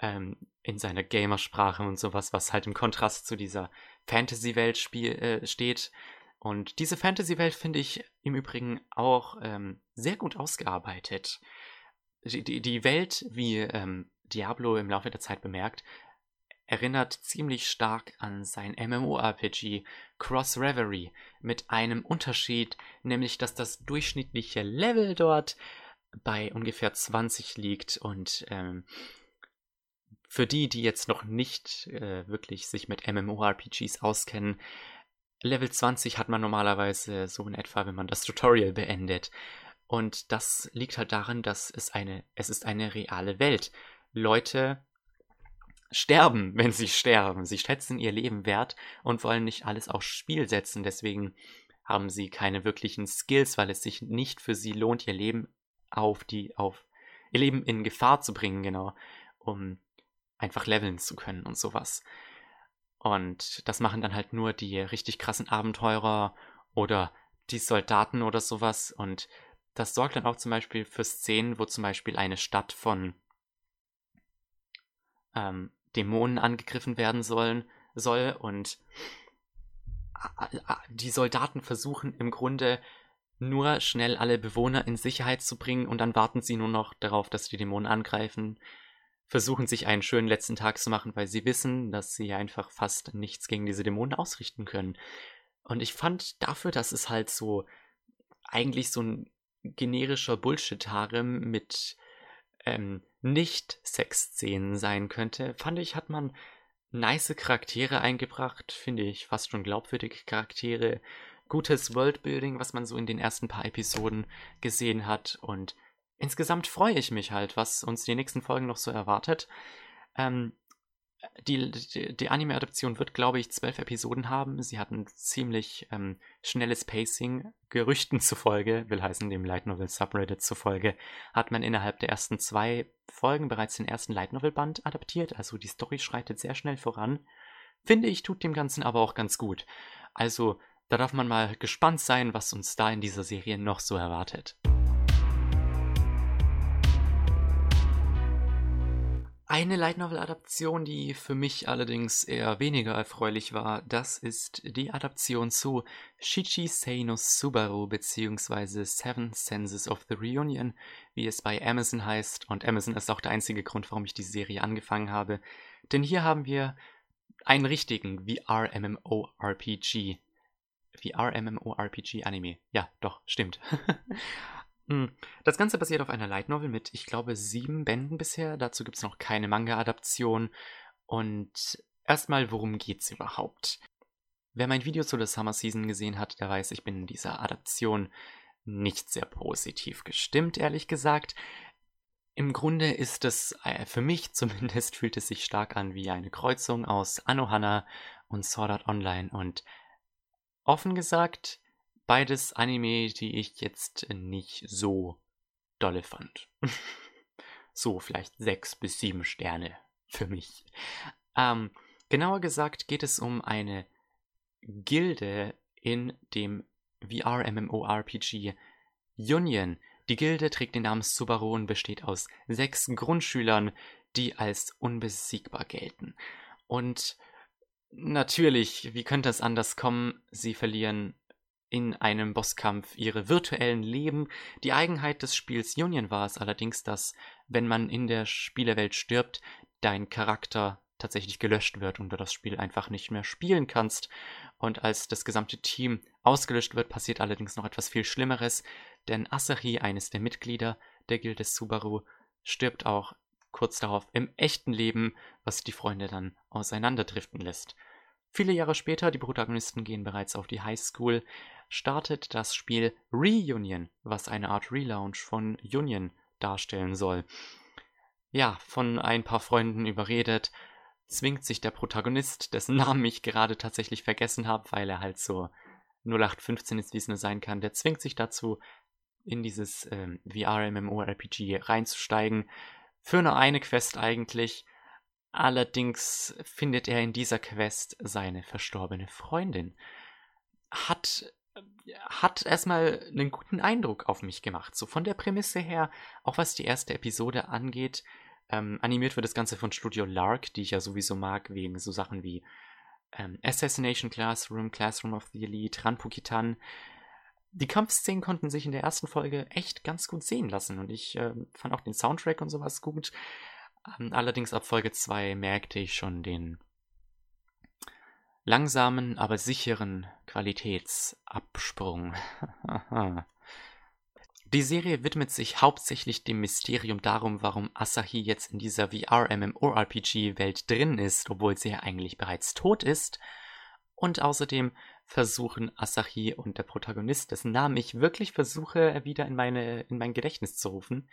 ähm, in seiner Gamersprache und sowas, was halt im Kontrast zu dieser Fantasy-Welt äh, steht. Und diese Fantasy-Welt finde ich im Übrigen auch ähm, sehr gut ausgearbeitet die, die Welt, wie ähm, Diablo im Laufe der Zeit bemerkt, erinnert ziemlich stark an sein MMORPG Cross Reverie mit einem Unterschied, nämlich dass das durchschnittliche Level dort bei ungefähr 20 liegt und ähm, für die, die jetzt noch nicht äh, wirklich sich mit MMORPGs auskennen, Level 20 hat man normalerweise so in etwa, wenn man das Tutorial beendet. Und das liegt halt daran, dass es eine, es ist eine reale Welt. Leute sterben, [LAUGHS] wenn sie sterben. Sie schätzen ihr Leben wert und wollen nicht alles aufs Spiel setzen. Deswegen haben sie keine wirklichen Skills, weil es sich nicht für sie lohnt, ihr Leben auf die, auf ihr Leben in Gefahr zu bringen, genau, um einfach leveln zu können und sowas. Und das machen dann halt nur die richtig krassen Abenteurer oder die Soldaten oder sowas. Und das sorgt dann auch zum Beispiel für Szenen, wo zum Beispiel eine Stadt von ähm, Dämonen angegriffen werden sollen, soll und die Soldaten versuchen im Grunde nur schnell alle Bewohner in Sicherheit zu bringen und dann warten sie nur noch darauf, dass die Dämonen angreifen, versuchen sich einen schönen letzten Tag zu machen, weil sie wissen, dass sie einfach fast nichts gegen diese Dämonen ausrichten können. Und ich fand dafür, dass es halt so eigentlich so ein generischer Bullshit-Harem mit ähm, Nicht-Sex-Szenen sein könnte, fand ich, hat man nice Charaktere eingebracht, finde ich, fast schon glaubwürdige Charaktere, gutes Worldbuilding, was man so in den ersten paar Episoden gesehen hat. Und insgesamt freue ich mich halt, was uns die nächsten Folgen noch so erwartet. Ähm, die, die, Anime-Adaption wird, glaube ich, zwölf Episoden haben. Sie hat ein ziemlich ähm, schnelles Pacing. Gerüchten zufolge, will heißen dem Light Novel Subreddit zufolge, hat man innerhalb der ersten zwei Folgen bereits den ersten Light Novel Band adaptiert. Also die Story schreitet sehr schnell voran. Finde ich, tut dem Ganzen aber auch ganz gut. Also da darf man mal gespannt sein, was uns da in dieser Serie noch so erwartet. Eine Light Novel Adaption, die für mich allerdings eher weniger erfreulich war, das ist die Adaption zu Shichi Sei Subaru bzw. Seven Senses of the Reunion, wie es bei Amazon heißt und Amazon ist auch der einzige Grund, warum ich die Serie angefangen habe, denn hier haben wir einen richtigen VR-MMORPG. VR-MMORPG-Anime. Ja, doch, stimmt. [LAUGHS] Hm. Das Ganze basiert auf einer Light Novel mit, ich glaube, sieben Bänden bisher. Dazu gibt es noch keine Manga-Adaption. Und erstmal, worum geht's überhaupt? Wer mein Video zu der Summer Season gesehen hat, der weiß, ich bin in dieser Adaption nicht sehr positiv gestimmt, ehrlich gesagt. Im Grunde ist es, äh, für mich [LAUGHS] zumindest, fühlt es sich stark an wie eine Kreuzung aus Anohana und Sword Art Online. Und offen gesagt, Beides Anime, die ich jetzt nicht so dolle fand. [LAUGHS] so, vielleicht sechs bis sieben Sterne für mich. Ähm, genauer gesagt geht es um eine Gilde in dem VR-MMORPG Union. Die Gilde trägt den Namen Subaru und besteht aus sechs Grundschülern, die als unbesiegbar gelten. Und natürlich, wie könnte es anders kommen? Sie verlieren in einem Bosskampf ihre virtuellen Leben. Die Eigenheit des Spiels Union war es allerdings, dass, wenn man in der Spielerwelt stirbt, dein Charakter tatsächlich gelöscht wird und du das Spiel einfach nicht mehr spielen kannst. Und als das gesamte Team ausgelöscht wird, passiert allerdings noch etwas viel Schlimmeres, denn Asahi, eines der Mitglieder der Gilde Subaru, stirbt auch kurz darauf im echten Leben, was die Freunde dann auseinanderdriften lässt. Viele Jahre später, die Protagonisten gehen bereits auf die Highschool, startet das Spiel Reunion, was eine Art Relaunch von Union darstellen soll. Ja, von ein paar Freunden überredet, zwingt sich der Protagonist, dessen [LAUGHS] Namen ich gerade tatsächlich vergessen habe, weil er halt so 0815 ist, wie es nur sein kann, der zwingt sich dazu, in dieses ähm, VR-MMORPG reinzusteigen. Für nur eine Quest eigentlich. Allerdings findet er in dieser Quest seine verstorbene Freundin. Hat, hat erstmal einen guten Eindruck auf mich gemacht. So von der Prämisse her, auch was die erste Episode angeht, ähm, animiert wird das Ganze von Studio Lark, die ich ja sowieso mag, wegen so Sachen wie ähm, Assassination Classroom, Classroom of the Elite, Ranpukitan. Die Kampfszenen konnten sich in der ersten Folge echt ganz gut sehen lassen und ich äh, fand auch den Soundtrack und sowas gut. Ähm, allerdings ab Folge 2 merkte ich schon den langsamen, aber sicheren Qualitätsabsprung. [LAUGHS] Die Serie widmet sich hauptsächlich dem Mysterium darum, warum Asahi jetzt in dieser VR-MMORPG-Welt drin ist, obwohl sie ja eigentlich bereits tot ist. Und außerdem versuchen Asahi und der Protagonist, dessen Namen ich wirklich versuche, wieder in, meine, in mein Gedächtnis zu rufen,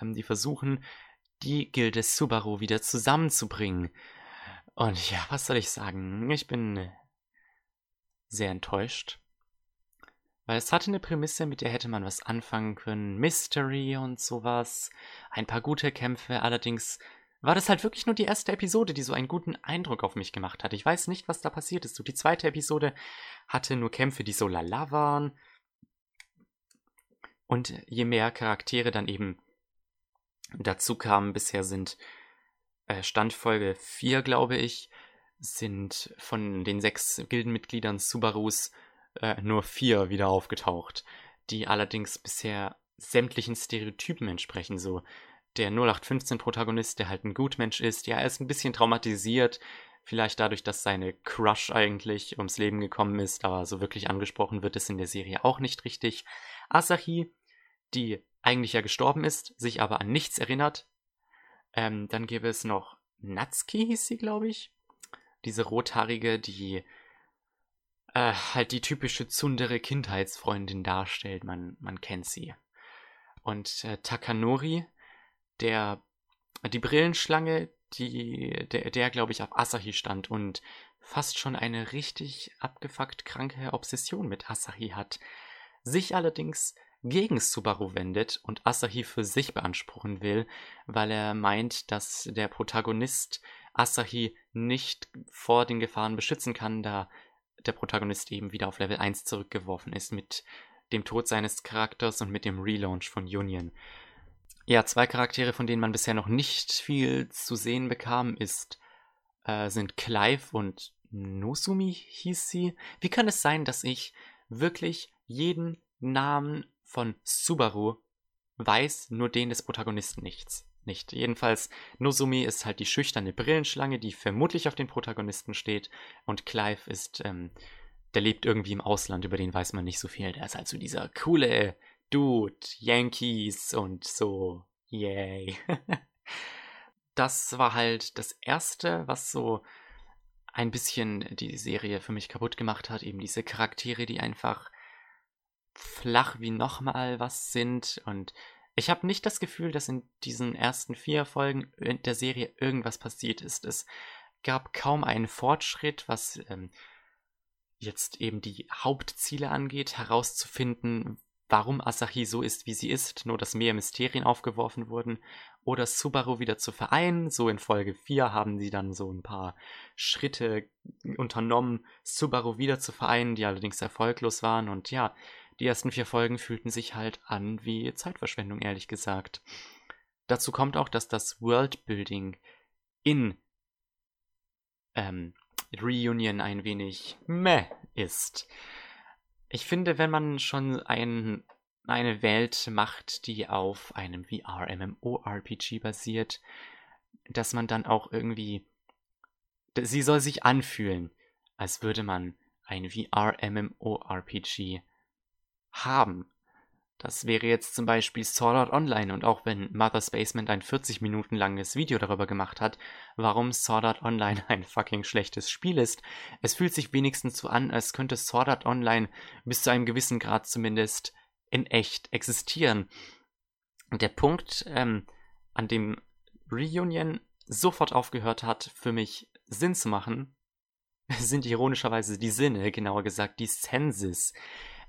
ähm, die versuchen, die Gilde Subaru wieder zusammenzubringen. Und ja, was soll ich sagen? Ich bin sehr enttäuscht. Weil es hatte eine Prämisse, mit der hätte man was anfangen können. Mystery und sowas. Ein paar gute Kämpfe. Allerdings war das halt wirklich nur die erste Episode, die so einen guten Eindruck auf mich gemacht hat. Ich weiß nicht, was da passiert ist. So, die zweite Episode hatte nur Kämpfe, die so lala waren. Und je mehr Charaktere dann eben dazu kamen, bisher sind äh, Standfolge 4, glaube ich, sind von den sechs Gildenmitgliedern Subarus äh, nur vier wieder aufgetaucht, die allerdings bisher sämtlichen Stereotypen entsprechen. So der 0815-Protagonist, der halt ein Gutmensch ist, ja, er ist ein bisschen traumatisiert, vielleicht dadurch, dass seine Crush eigentlich ums Leben gekommen ist, aber so wirklich angesprochen wird es in der Serie auch nicht richtig. Asahi, die eigentlich ja gestorben ist, sich aber an nichts erinnert. Ähm, dann gäbe es noch Natsuki, hieß sie, glaube ich. Diese rothaarige, die äh, halt die typische Tsundere Kindheitsfreundin darstellt. Man, man kennt sie. Und äh, Takanori, der die Brillenschlange, die, der, der glaube ich, auf Asahi stand und fast schon eine richtig abgefuckt kranke Obsession mit Asahi hat, sich allerdings gegen Subaru wendet und Asahi für sich beanspruchen will, weil er meint, dass der Protagonist Asahi nicht vor den Gefahren beschützen kann, da der Protagonist eben wieder auf Level 1 zurückgeworfen ist mit dem Tod seines Charakters und mit dem Relaunch von Union. Ja, zwei Charaktere, von denen man bisher noch nicht viel zu sehen bekam, ist, äh, sind Clive und Nosumi hieß sie. Wie kann es sein, dass ich wirklich jeden Namen von Subaru weiß, nur den des Protagonisten nichts? nicht. Jedenfalls, Nozumi ist halt die schüchterne Brillenschlange, die vermutlich auf den Protagonisten steht. Und Clive ist, ähm, der lebt irgendwie im Ausland, über den weiß man nicht so viel. Der ist halt so dieser coole Dude, Yankees und so. Yay. [LAUGHS] das war halt das erste, was so ein bisschen die Serie für mich kaputt gemacht hat. Eben diese Charaktere, die einfach flach wie nochmal was sind und ich habe nicht das Gefühl, dass in diesen ersten vier Folgen der Serie irgendwas passiert ist. Es gab kaum einen Fortschritt, was ähm, jetzt eben die Hauptziele angeht, herauszufinden, warum Asahi so ist, wie sie ist, nur dass mehr Mysterien aufgeworfen wurden, oder Subaru wieder zu vereinen. So in Folge 4 haben sie dann so ein paar Schritte unternommen, Subaru wieder zu vereinen, die allerdings erfolglos waren. Und ja, die ersten vier Folgen fühlten sich halt an wie Zeitverschwendung, ehrlich gesagt. Dazu kommt auch, dass das Worldbuilding in ähm, Reunion ein wenig meh ist. Ich finde, wenn man schon ein, eine Welt macht, die auf einem VR-MMORPG basiert, dass man dann auch irgendwie sie soll sich anfühlen, als würde man ein VR-MMORPG haben. Das wäre jetzt zum Beispiel Sword Art Online und auch wenn Mother's Basement ein 40 Minuten langes Video darüber gemacht hat, warum Sword Art Online ein fucking schlechtes Spiel ist, es fühlt sich wenigstens so an, als könnte Sword Art Online bis zu einem gewissen Grad zumindest in echt existieren. Der Punkt, ähm, an dem Reunion sofort aufgehört hat, für mich Sinn zu machen, [LAUGHS] sind ironischerweise die Sinne, genauer gesagt die Senses.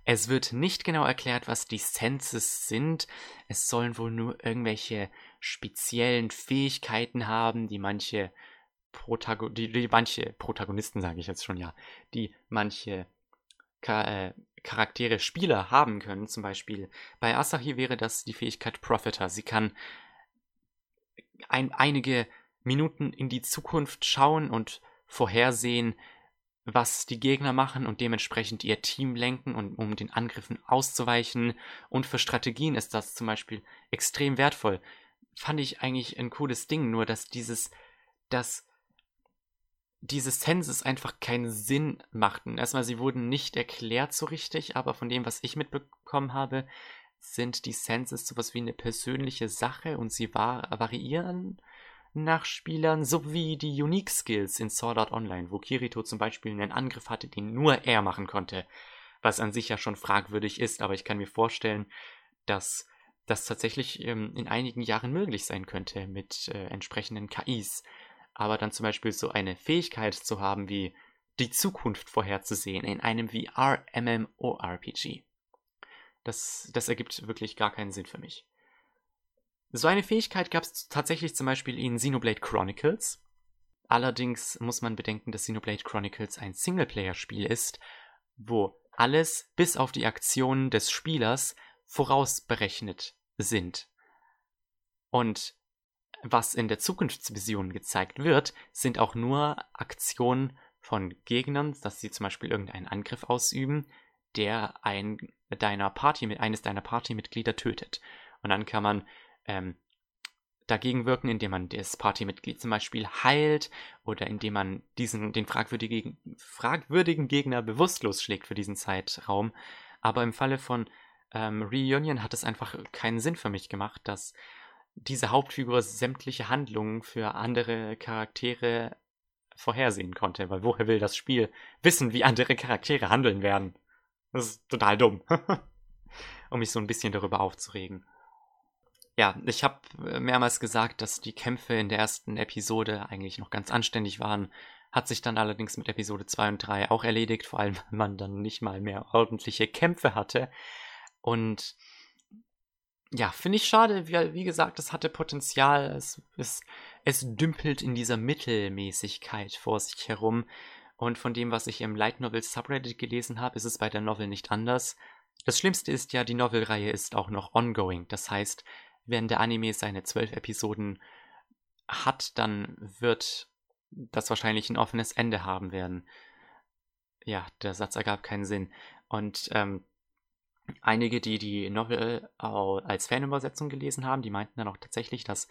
Es wird nicht genau erklärt, was die Senses sind. Es sollen wohl nur irgendwelche speziellen Fähigkeiten haben, die manche, Protago die, die manche Protagonisten, sage ich jetzt schon, ja, die manche Ka äh, Charaktere, Spieler haben können. Zum Beispiel bei Asahi wäre das die Fähigkeit Profiter. Sie kann ein, einige Minuten in die Zukunft schauen und vorhersehen, was die Gegner machen und dementsprechend ihr Team lenken und um den Angriffen auszuweichen. Und für Strategien ist das zum Beispiel extrem wertvoll. Fand ich eigentlich ein cooles Ding, nur dass dieses, dass diese Senses einfach keinen Sinn machten. Erstmal, sie wurden nicht erklärt so richtig, aber von dem, was ich mitbekommen habe, sind die Senses sowas wie eine persönliche Sache und sie war, variieren nach Spielern, sowie die Unique Skills in Sword Art Online, wo Kirito zum Beispiel einen Angriff hatte, den nur er machen konnte, was an sich ja schon fragwürdig ist, aber ich kann mir vorstellen, dass das tatsächlich ähm, in einigen Jahren möglich sein könnte mit äh, entsprechenden KIs. Aber dann zum Beispiel so eine Fähigkeit zu haben wie die Zukunft vorherzusehen in einem VR-MMORPG. Das, das ergibt wirklich gar keinen Sinn für mich. So eine Fähigkeit gab es tatsächlich zum Beispiel in Xenoblade Chronicles. Allerdings muss man bedenken, dass Xenoblade Chronicles ein Singleplayer-Spiel ist, wo alles bis auf die Aktionen des Spielers vorausberechnet sind. Und was in der Zukunftsvision gezeigt wird, sind auch nur Aktionen von Gegnern, dass sie zum Beispiel irgendeinen Angriff ausüben, der ein deiner Party, eines deiner Partymitglieder tötet. Und dann kann man ähm, dagegen wirken, indem man das Partymitglied zum Beispiel heilt oder indem man diesen, den fragwürdigen, fragwürdigen Gegner bewusstlos schlägt für diesen Zeitraum. Aber im Falle von ähm, Reunion hat es einfach keinen Sinn für mich gemacht, dass diese Hauptfigur sämtliche Handlungen für andere Charaktere vorhersehen konnte, weil woher will das Spiel wissen, wie andere Charaktere handeln werden? Das ist total dumm. [LAUGHS] um mich so ein bisschen darüber aufzuregen. Ja, ich habe äh, mehrmals gesagt, dass die Kämpfe in der ersten Episode eigentlich noch ganz anständig waren. Hat sich dann allerdings mit Episode 2 und 3 auch erledigt, vor allem [LAUGHS] weil man dann nicht mal mehr ordentliche Kämpfe hatte. Und ja, finde ich schade. Wie, wie, gesagt, es hatte Potenzial. Es, es, es dümpelt in dieser Mittelmäßigkeit vor sich herum. Und von dem, was ich im Light Novel Subreddit gelesen habe, ist es bei der Novel nicht anders. Das Schlimmste ist ja, die Novelreihe ist auch noch ongoing. Das heißt, wenn der Anime seine zwölf Episoden hat, dann wird das wahrscheinlich ein offenes Ende haben werden. Ja, der Satz ergab keinen Sinn. Und ähm, einige, die die Novel als Fanübersetzung gelesen haben, die meinten dann auch tatsächlich, dass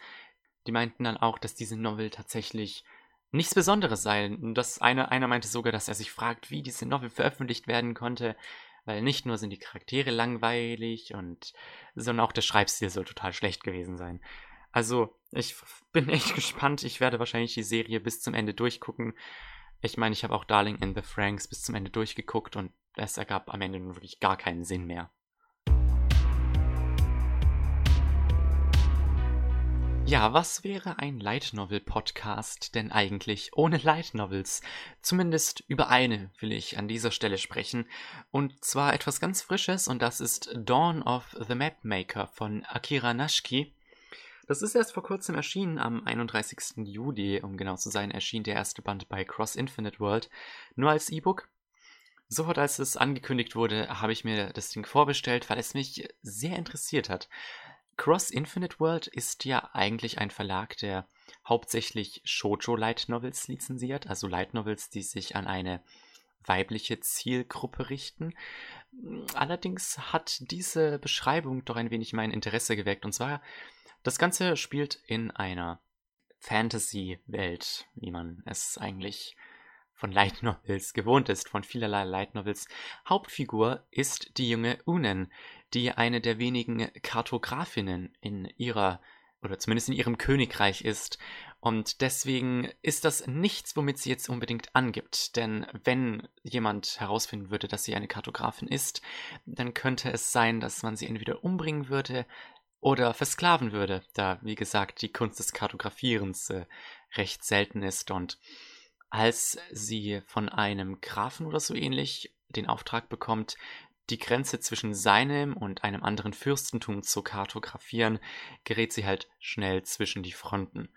die meinten dann auch, dass diese Novel tatsächlich nichts Besonderes sei. Das eine, einer meinte sogar, dass er sich fragt, wie diese Novel veröffentlicht werden konnte, weil nicht nur sind die Charaktere langweilig und, sondern auch der Schreibstil soll total schlecht gewesen sein. Also, ich bin [LAUGHS] echt gespannt. Ich werde wahrscheinlich die Serie bis zum Ende durchgucken. Ich meine, ich habe auch Darling in the Franks bis zum Ende durchgeguckt und es ergab am Ende nun wirklich gar keinen Sinn mehr. Ja, was wäre ein Light Novel Podcast denn eigentlich ohne Light Novels? Zumindest über eine will ich an dieser Stelle sprechen. Und zwar etwas ganz Frisches und das ist Dawn of the Mapmaker von Akira Nashiki. Das ist erst vor kurzem erschienen, am 31. Juli, um genau zu sein, erschien der erste Band bei Cross Infinite World. Nur als E-Book. Sofort als es angekündigt wurde, habe ich mir das Ding vorbestellt, weil es mich sehr interessiert hat. Cross Infinite World ist ja eigentlich ein Verlag, der hauptsächlich Shoujo Light Novels lizenziert, also Light Novels, die sich an eine weibliche Zielgruppe richten. Allerdings hat diese Beschreibung doch ein wenig mein Interesse geweckt. Und zwar, das Ganze spielt in einer Fantasy-Welt, wie man es eigentlich von Light Novels gewohnt ist, von vielerlei Light Novels. Hauptfigur ist die junge Unen, die eine der wenigen Kartografinnen in ihrer oder zumindest in ihrem Königreich ist. Und deswegen ist das nichts, womit sie jetzt unbedingt angibt. Denn wenn jemand herausfinden würde, dass sie eine Kartografin ist, dann könnte es sein, dass man sie entweder umbringen würde oder versklaven würde, da, wie gesagt, die Kunst des Kartografierens äh, recht selten ist. Und als sie von einem Grafen oder so ähnlich den Auftrag bekommt, die Grenze zwischen seinem und einem anderen Fürstentum zu kartografieren, gerät sie halt schnell zwischen die Fronten.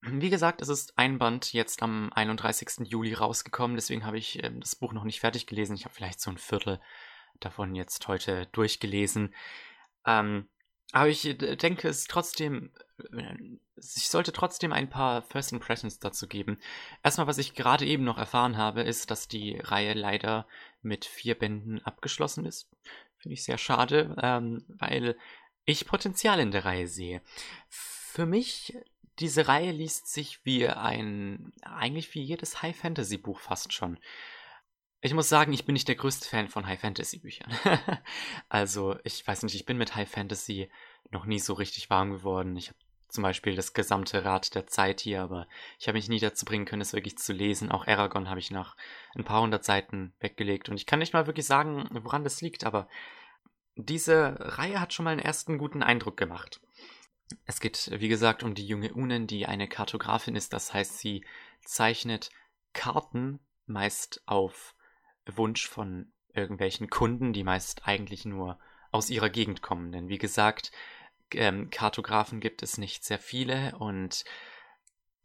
Wie gesagt, es ist ein Band jetzt am 31. Juli rausgekommen, deswegen habe ich äh, das Buch noch nicht fertig gelesen. Ich habe vielleicht so ein Viertel davon jetzt heute durchgelesen. Ähm, aber ich äh, denke, es trotzdem, äh, ich sollte trotzdem ein paar First Impressions dazu geben. Erstmal, was ich gerade eben noch erfahren habe, ist, dass die Reihe leider mit vier Bänden abgeschlossen ist. Finde ich sehr schade, ähm, weil ich Potenzial in der Reihe sehe. Für mich, diese Reihe liest sich wie ein, eigentlich wie jedes High Fantasy Buch fast schon. Ich muss sagen, ich bin nicht der größte Fan von High Fantasy Büchern. [LAUGHS] also, ich weiß nicht, ich bin mit High Fantasy noch nie so richtig warm geworden. Ich habe zum Beispiel das gesamte Rad der Zeit hier, aber ich habe mich nie dazu bringen können, es wirklich zu lesen. Auch Aragon habe ich nach ein paar hundert Seiten weggelegt und ich kann nicht mal wirklich sagen, woran das liegt, aber diese Reihe hat schon mal einen ersten guten Eindruck gemacht. Es geht, wie gesagt, um die junge Unen, die eine Kartografin ist. Das heißt, sie zeichnet Karten meist auf Wunsch von irgendwelchen Kunden, die meist eigentlich nur aus ihrer Gegend kommen. Denn wie gesagt, ähm, Kartografen gibt es nicht sehr viele und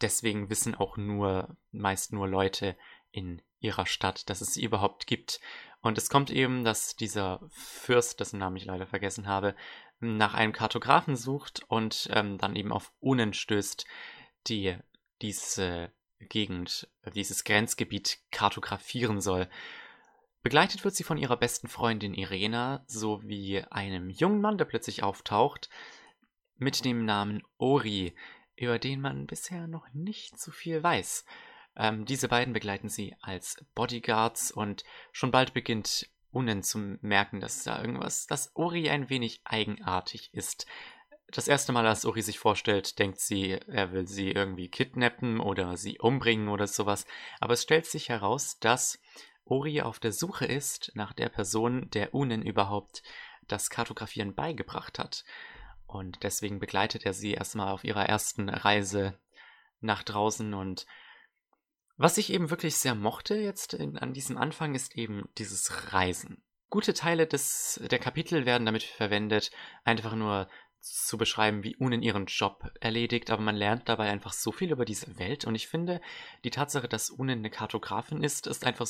deswegen wissen auch nur, meist nur Leute in ihrer Stadt, dass es sie überhaupt gibt. Und es kommt eben, dass dieser Fürst, dessen Namen ich leider vergessen habe, nach einem Kartografen sucht und ähm, dann eben auf Unen stößt, die diese Gegend, dieses Grenzgebiet kartografieren soll. Begleitet wird sie von ihrer besten Freundin Irena sowie einem jungen Mann, der plötzlich auftaucht, mit dem Namen Ori, über den man bisher noch nicht so viel weiß. Ähm, diese beiden begleiten sie als Bodyguards und schon bald beginnt Unen zu merken, dass da irgendwas, dass Ori ein wenig eigenartig ist. Das erste Mal, als Ori sich vorstellt, denkt sie, er will sie irgendwie kidnappen oder sie umbringen oder sowas. Aber es stellt sich heraus, dass Ori auf der Suche ist nach der Person, der Unen überhaupt das Kartografieren beigebracht hat. Und deswegen begleitet er sie erstmal auf ihrer ersten Reise nach draußen. Und was ich eben wirklich sehr mochte jetzt in, an diesem Anfang ist eben dieses Reisen. Gute Teile des, der Kapitel werden damit verwendet, einfach nur zu beschreiben, wie Unen ihren Job erledigt, aber man lernt dabei einfach so viel über diese Welt und ich finde, die Tatsache, dass Unen eine Kartografin ist, ist einfach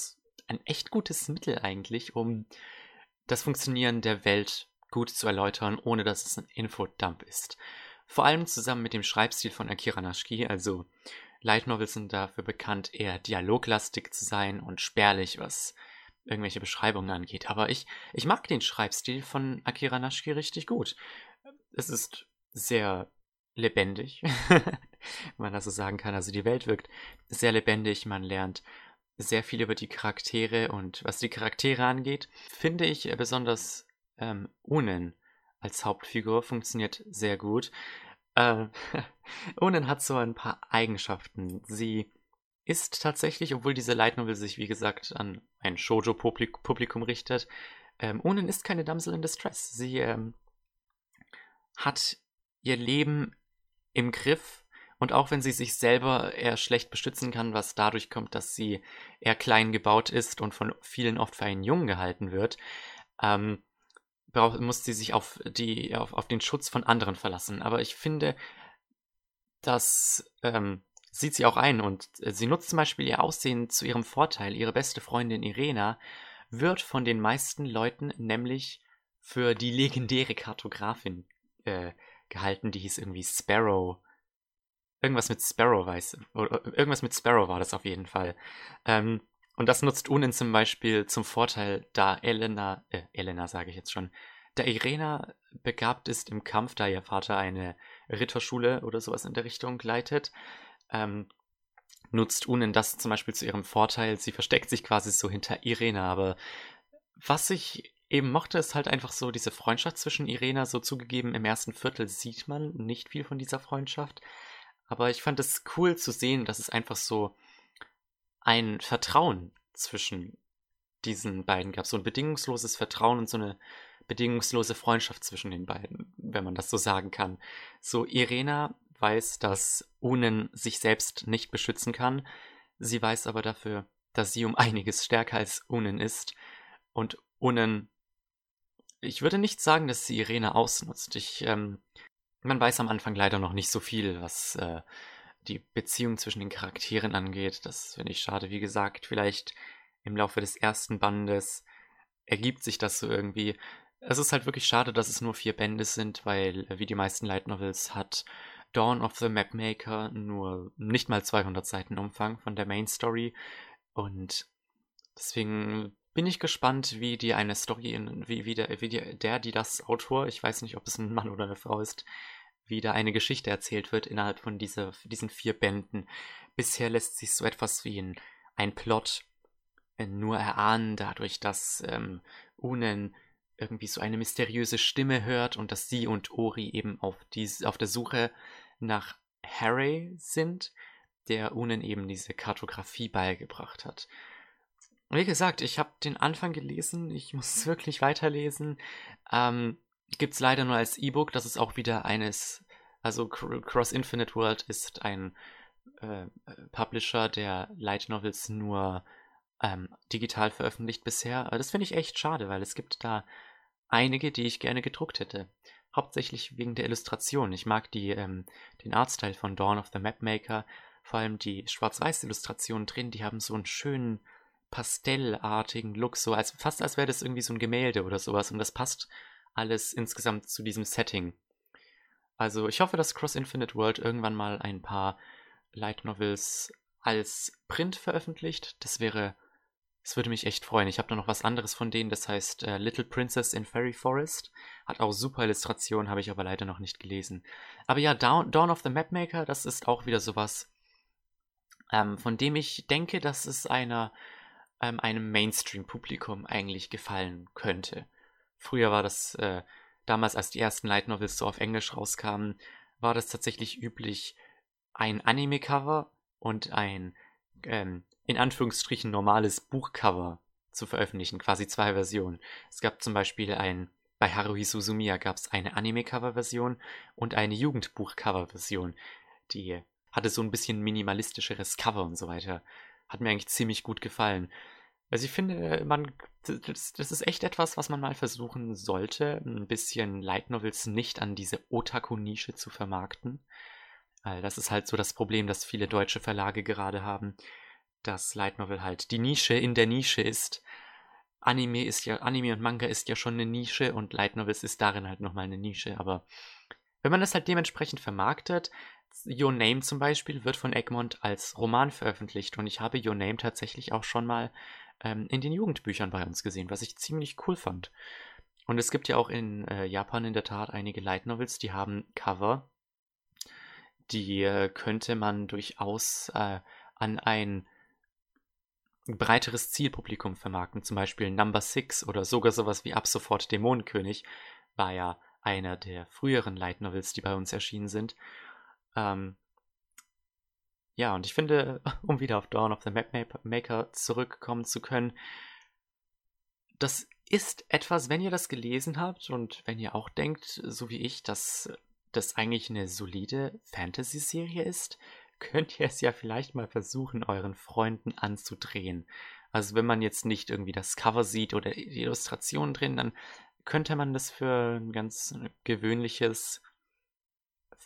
ein echt gutes Mittel eigentlich, um das Funktionieren der Welt gut zu erläutern, ohne dass es ein Infodump ist. Vor allem zusammen mit dem Schreibstil von Akira Nashiki, also Light Novels sind dafür bekannt, eher dialoglastig zu sein und spärlich, was irgendwelche Beschreibungen angeht. Aber ich, ich mag den Schreibstil von Akira Nashiki richtig gut. Es ist sehr lebendig, [LAUGHS] wenn man das so sagen kann. Also die Welt wirkt sehr lebendig, man lernt sehr viel über die Charaktere und was die Charaktere angeht, finde ich besonders ähm, Unen als Hauptfigur funktioniert sehr gut. [LAUGHS] Äh, Unen hat so ein paar Eigenschaften. Sie ist tatsächlich, obwohl diese Light sich wie gesagt an ein Shoujo-Publikum richtet, ähm, Unen ist keine Damsel in Distress. Sie ähm, hat ihr Leben im Griff und auch wenn sie sich selber eher schlecht beschützen kann, was dadurch kommt, dass sie eher klein gebaut ist und von vielen oft für einen Jungen gehalten wird, ähm, braucht, muss sie sich auf, die, auf, auf den Schutz von anderen verlassen. Aber ich finde, das ähm, sieht sie auch ein und äh, sie nutzt zum Beispiel ihr Aussehen zu ihrem Vorteil. Ihre beste Freundin Irena wird von den meisten Leuten nämlich für die legendäre Kartografin äh, gehalten, die hieß irgendwie Sparrow Irgendwas mit Sparrow weiß. Oder irgendwas mit Sparrow war das auf jeden Fall. Ähm, und das nutzt Unin zum Beispiel zum Vorteil, da Elena, äh, Elena sage ich jetzt schon, da Irena begabt ist im Kampf, da ihr Vater eine Ritterschule oder sowas in der Richtung leitet, ähm, nutzt Unen das zum Beispiel zu ihrem Vorteil. Sie versteckt sich quasi so hinter Irena, aber was ich eben mochte, ist halt einfach so diese Freundschaft zwischen Irena, so zugegeben, im ersten Viertel sieht man nicht viel von dieser Freundschaft, aber ich fand es cool zu sehen, dass es einfach so ein Vertrauen zwischen diesen beiden gab, so ein bedingungsloses Vertrauen und so eine bedingungslose Freundschaft zwischen den beiden, wenn man das so sagen kann. So, Irena weiß, dass Unen sich selbst nicht beschützen kann. Sie weiß aber dafür, dass sie um einiges stärker als Unen ist. Und Unen, ich würde nicht sagen, dass sie Irena ausnutzt. Ich, ähm, man weiß am Anfang leider noch nicht so viel, was äh, die Beziehung zwischen den Charakteren angeht. Das finde ich schade. Wie gesagt, vielleicht im Laufe des ersten Bandes ergibt sich das so irgendwie. Es ist halt wirklich schade, dass es nur vier Bände sind, weil, äh, wie die meisten Light Novels, hat Dawn of the Mapmaker nur nicht mal 200 Seiten Umfang von der Main Story. Und deswegen bin ich gespannt, wie die eine Story, in, wie, wie, der, wie die, der, die das Autor, ich weiß nicht, ob es ein Mann oder eine Frau ist, wie da eine Geschichte erzählt wird innerhalb von dieser, diesen vier Bänden. Bisher lässt sich so etwas wie ein, ein Plot äh, nur erahnen, dadurch, dass ähm, Unen irgendwie so eine mysteriöse Stimme hört und dass sie und Ori eben auf, dies, auf der Suche nach Harry sind, der Unen eben diese Kartografie beigebracht hat. Wie gesagt, ich habe den Anfang gelesen, ich muss es wirklich weiterlesen. Ähm, Gibt es leider nur als E-Book, das ist auch wieder eines, also Cross Infinite World ist ein äh, Publisher, der Light Novels nur ähm, digital veröffentlicht bisher. Aber das finde ich echt schade, weil es gibt da einige, die ich gerne gedruckt hätte. Hauptsächlich wegen der Illustration. Ich mag die, ähm, den Artstyle von Dawn of the Mapmaker. Vor allem die Schwarz-Weiß-Illustrationen drin, die haben so einen schönen pastellartigen Look, so als fast als wäre das irgendwie so ein Gemälde oder sowas. Und das passt alles insgesamt zu diesem Setting. Also ich hoffe, dass Cross Infinite World irgendwann mal ein paar Light Novels als Print veröffentlicht. Das wäre das würde mich echt freuen. Ich habe da noch was anderes von denen, das heißt äh, Little Princess in Fairy Forest. Hat auch super Illustrationen, habe ich aber leider noch nicht gelesen. Aber ja, Dawn, Dawn of the Mapmaker, das ist auch wieder sowas, ähm, von dem ich denke, dass es einer, ähm, einem Mainstream-Publikum eigentlich gefallen könnte. Früher war das, äh, damals als die ersten Light Novels so auf Englisch rauskamen, war das tatsächlich üblich, ein Anime-Cover und ein ähm, in Anführungsstrichen normales Buchcover zu veröffentlichen, quasi zwei Versionen. Es gab zum Beispiel ein, bei Haruhi Suzumiya gab es eine Anime-Cover-Version und eine Jugendbuch-Cover-Version. Die hatte so ein bisschen minimalistischeres Cover und so weiter. Hat mir eigentlich ziemlich gut gefallen. Also ich finde, man, das, das ist echt etwas, was man mal versuchen sollte, ein bisschen Light Novels nicht an diese Otaku-Nische zu vermarkten. Weil das ist halt so das Problem, das viele deutsche Verlage gerade haben dass Light Novel halt die Nische in der Nische ist. Anime ist ja, Anime und Manga ist ja schon eine Nische und Light Novels ist darin halt nochmal eine Nische, aber wenn man das halt dementsprechend vermarktet, Your Name zum Beispiel wird von Egmont als Roman veröffentlicht und ich habe Your Name tatsächlich auch schon mal ähm, in den Jugendbüchern bei uns gesehen, was ich ziemlich cool fand. Und es gibt ja auch in äh, Japan in der Tat einige Light Novels, die haben Cover, die äh, könnte man durchaus äh, an ein breiteres Zielpublikum vermarkten. Zum Beispiel Number Six oder sogar sowas wie Ab sofort Dämonenkönig war ja einer der früheren Light Novels, die bei uns erschienen sind. Ähm, ja, und ich finde, [LAUGHS] um wieder auf Dawn of the Mapmaker zurückkommen zu können, das ist etwas, wenn ihr das gelesen habt und wenn ihr auch denkt, so wie ich, dass das eigentlich eine solide Fantasy-Serie ist, [LAUGHS] könnt ihr es ja vielleicht mal versuchen, euren Freunden anzudrehen. Also wenn man jetzt nicht irgendwie das Cover sieht oder die Illustrationen drin, dann könnte man das für ein ganz gewöhnliches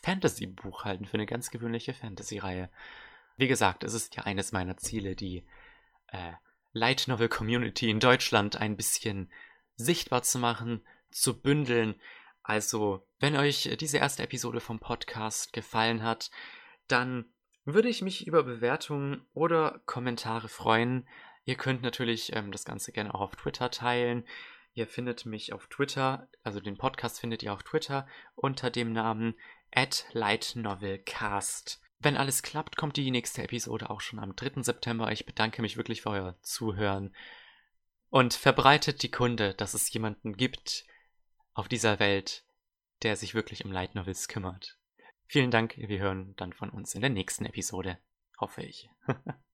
Fantasy-Buch halten, für eine ganz gewöhnliche Fantasy-Reihe. Wie gesagt, es ist ja eines meiner Ziele, die äh, Light Novel Community in Deutschland ein bisschen sichtbar zu machen, zu bündeln. Also, wenn euch diese erste Episode vom Podcast gefallen hat, dann würde ich mich über Bewertungen oder Kommentare freuen. Ihr könnt natürlich ähm, das Ganze gerne auch auf Twitter teilen. Ihr findet mich auf Twitter, also den Podcast findet ihr auf Twitter unter dem Namen lightnovelcast. Wenn alles klappt, kommt die nächste Episode auch schon am 3. September. Ich bedanke mich wirklich für euer Zuhören. Und verbreitet die Kunde, dass es jemanden gibt auf dieser Welt, der sich wirklich um Light Novels kümmert. Vielen Dank, wir hören dann von uns in der nächsten Episode. Hoffe ich. [LAUGHS]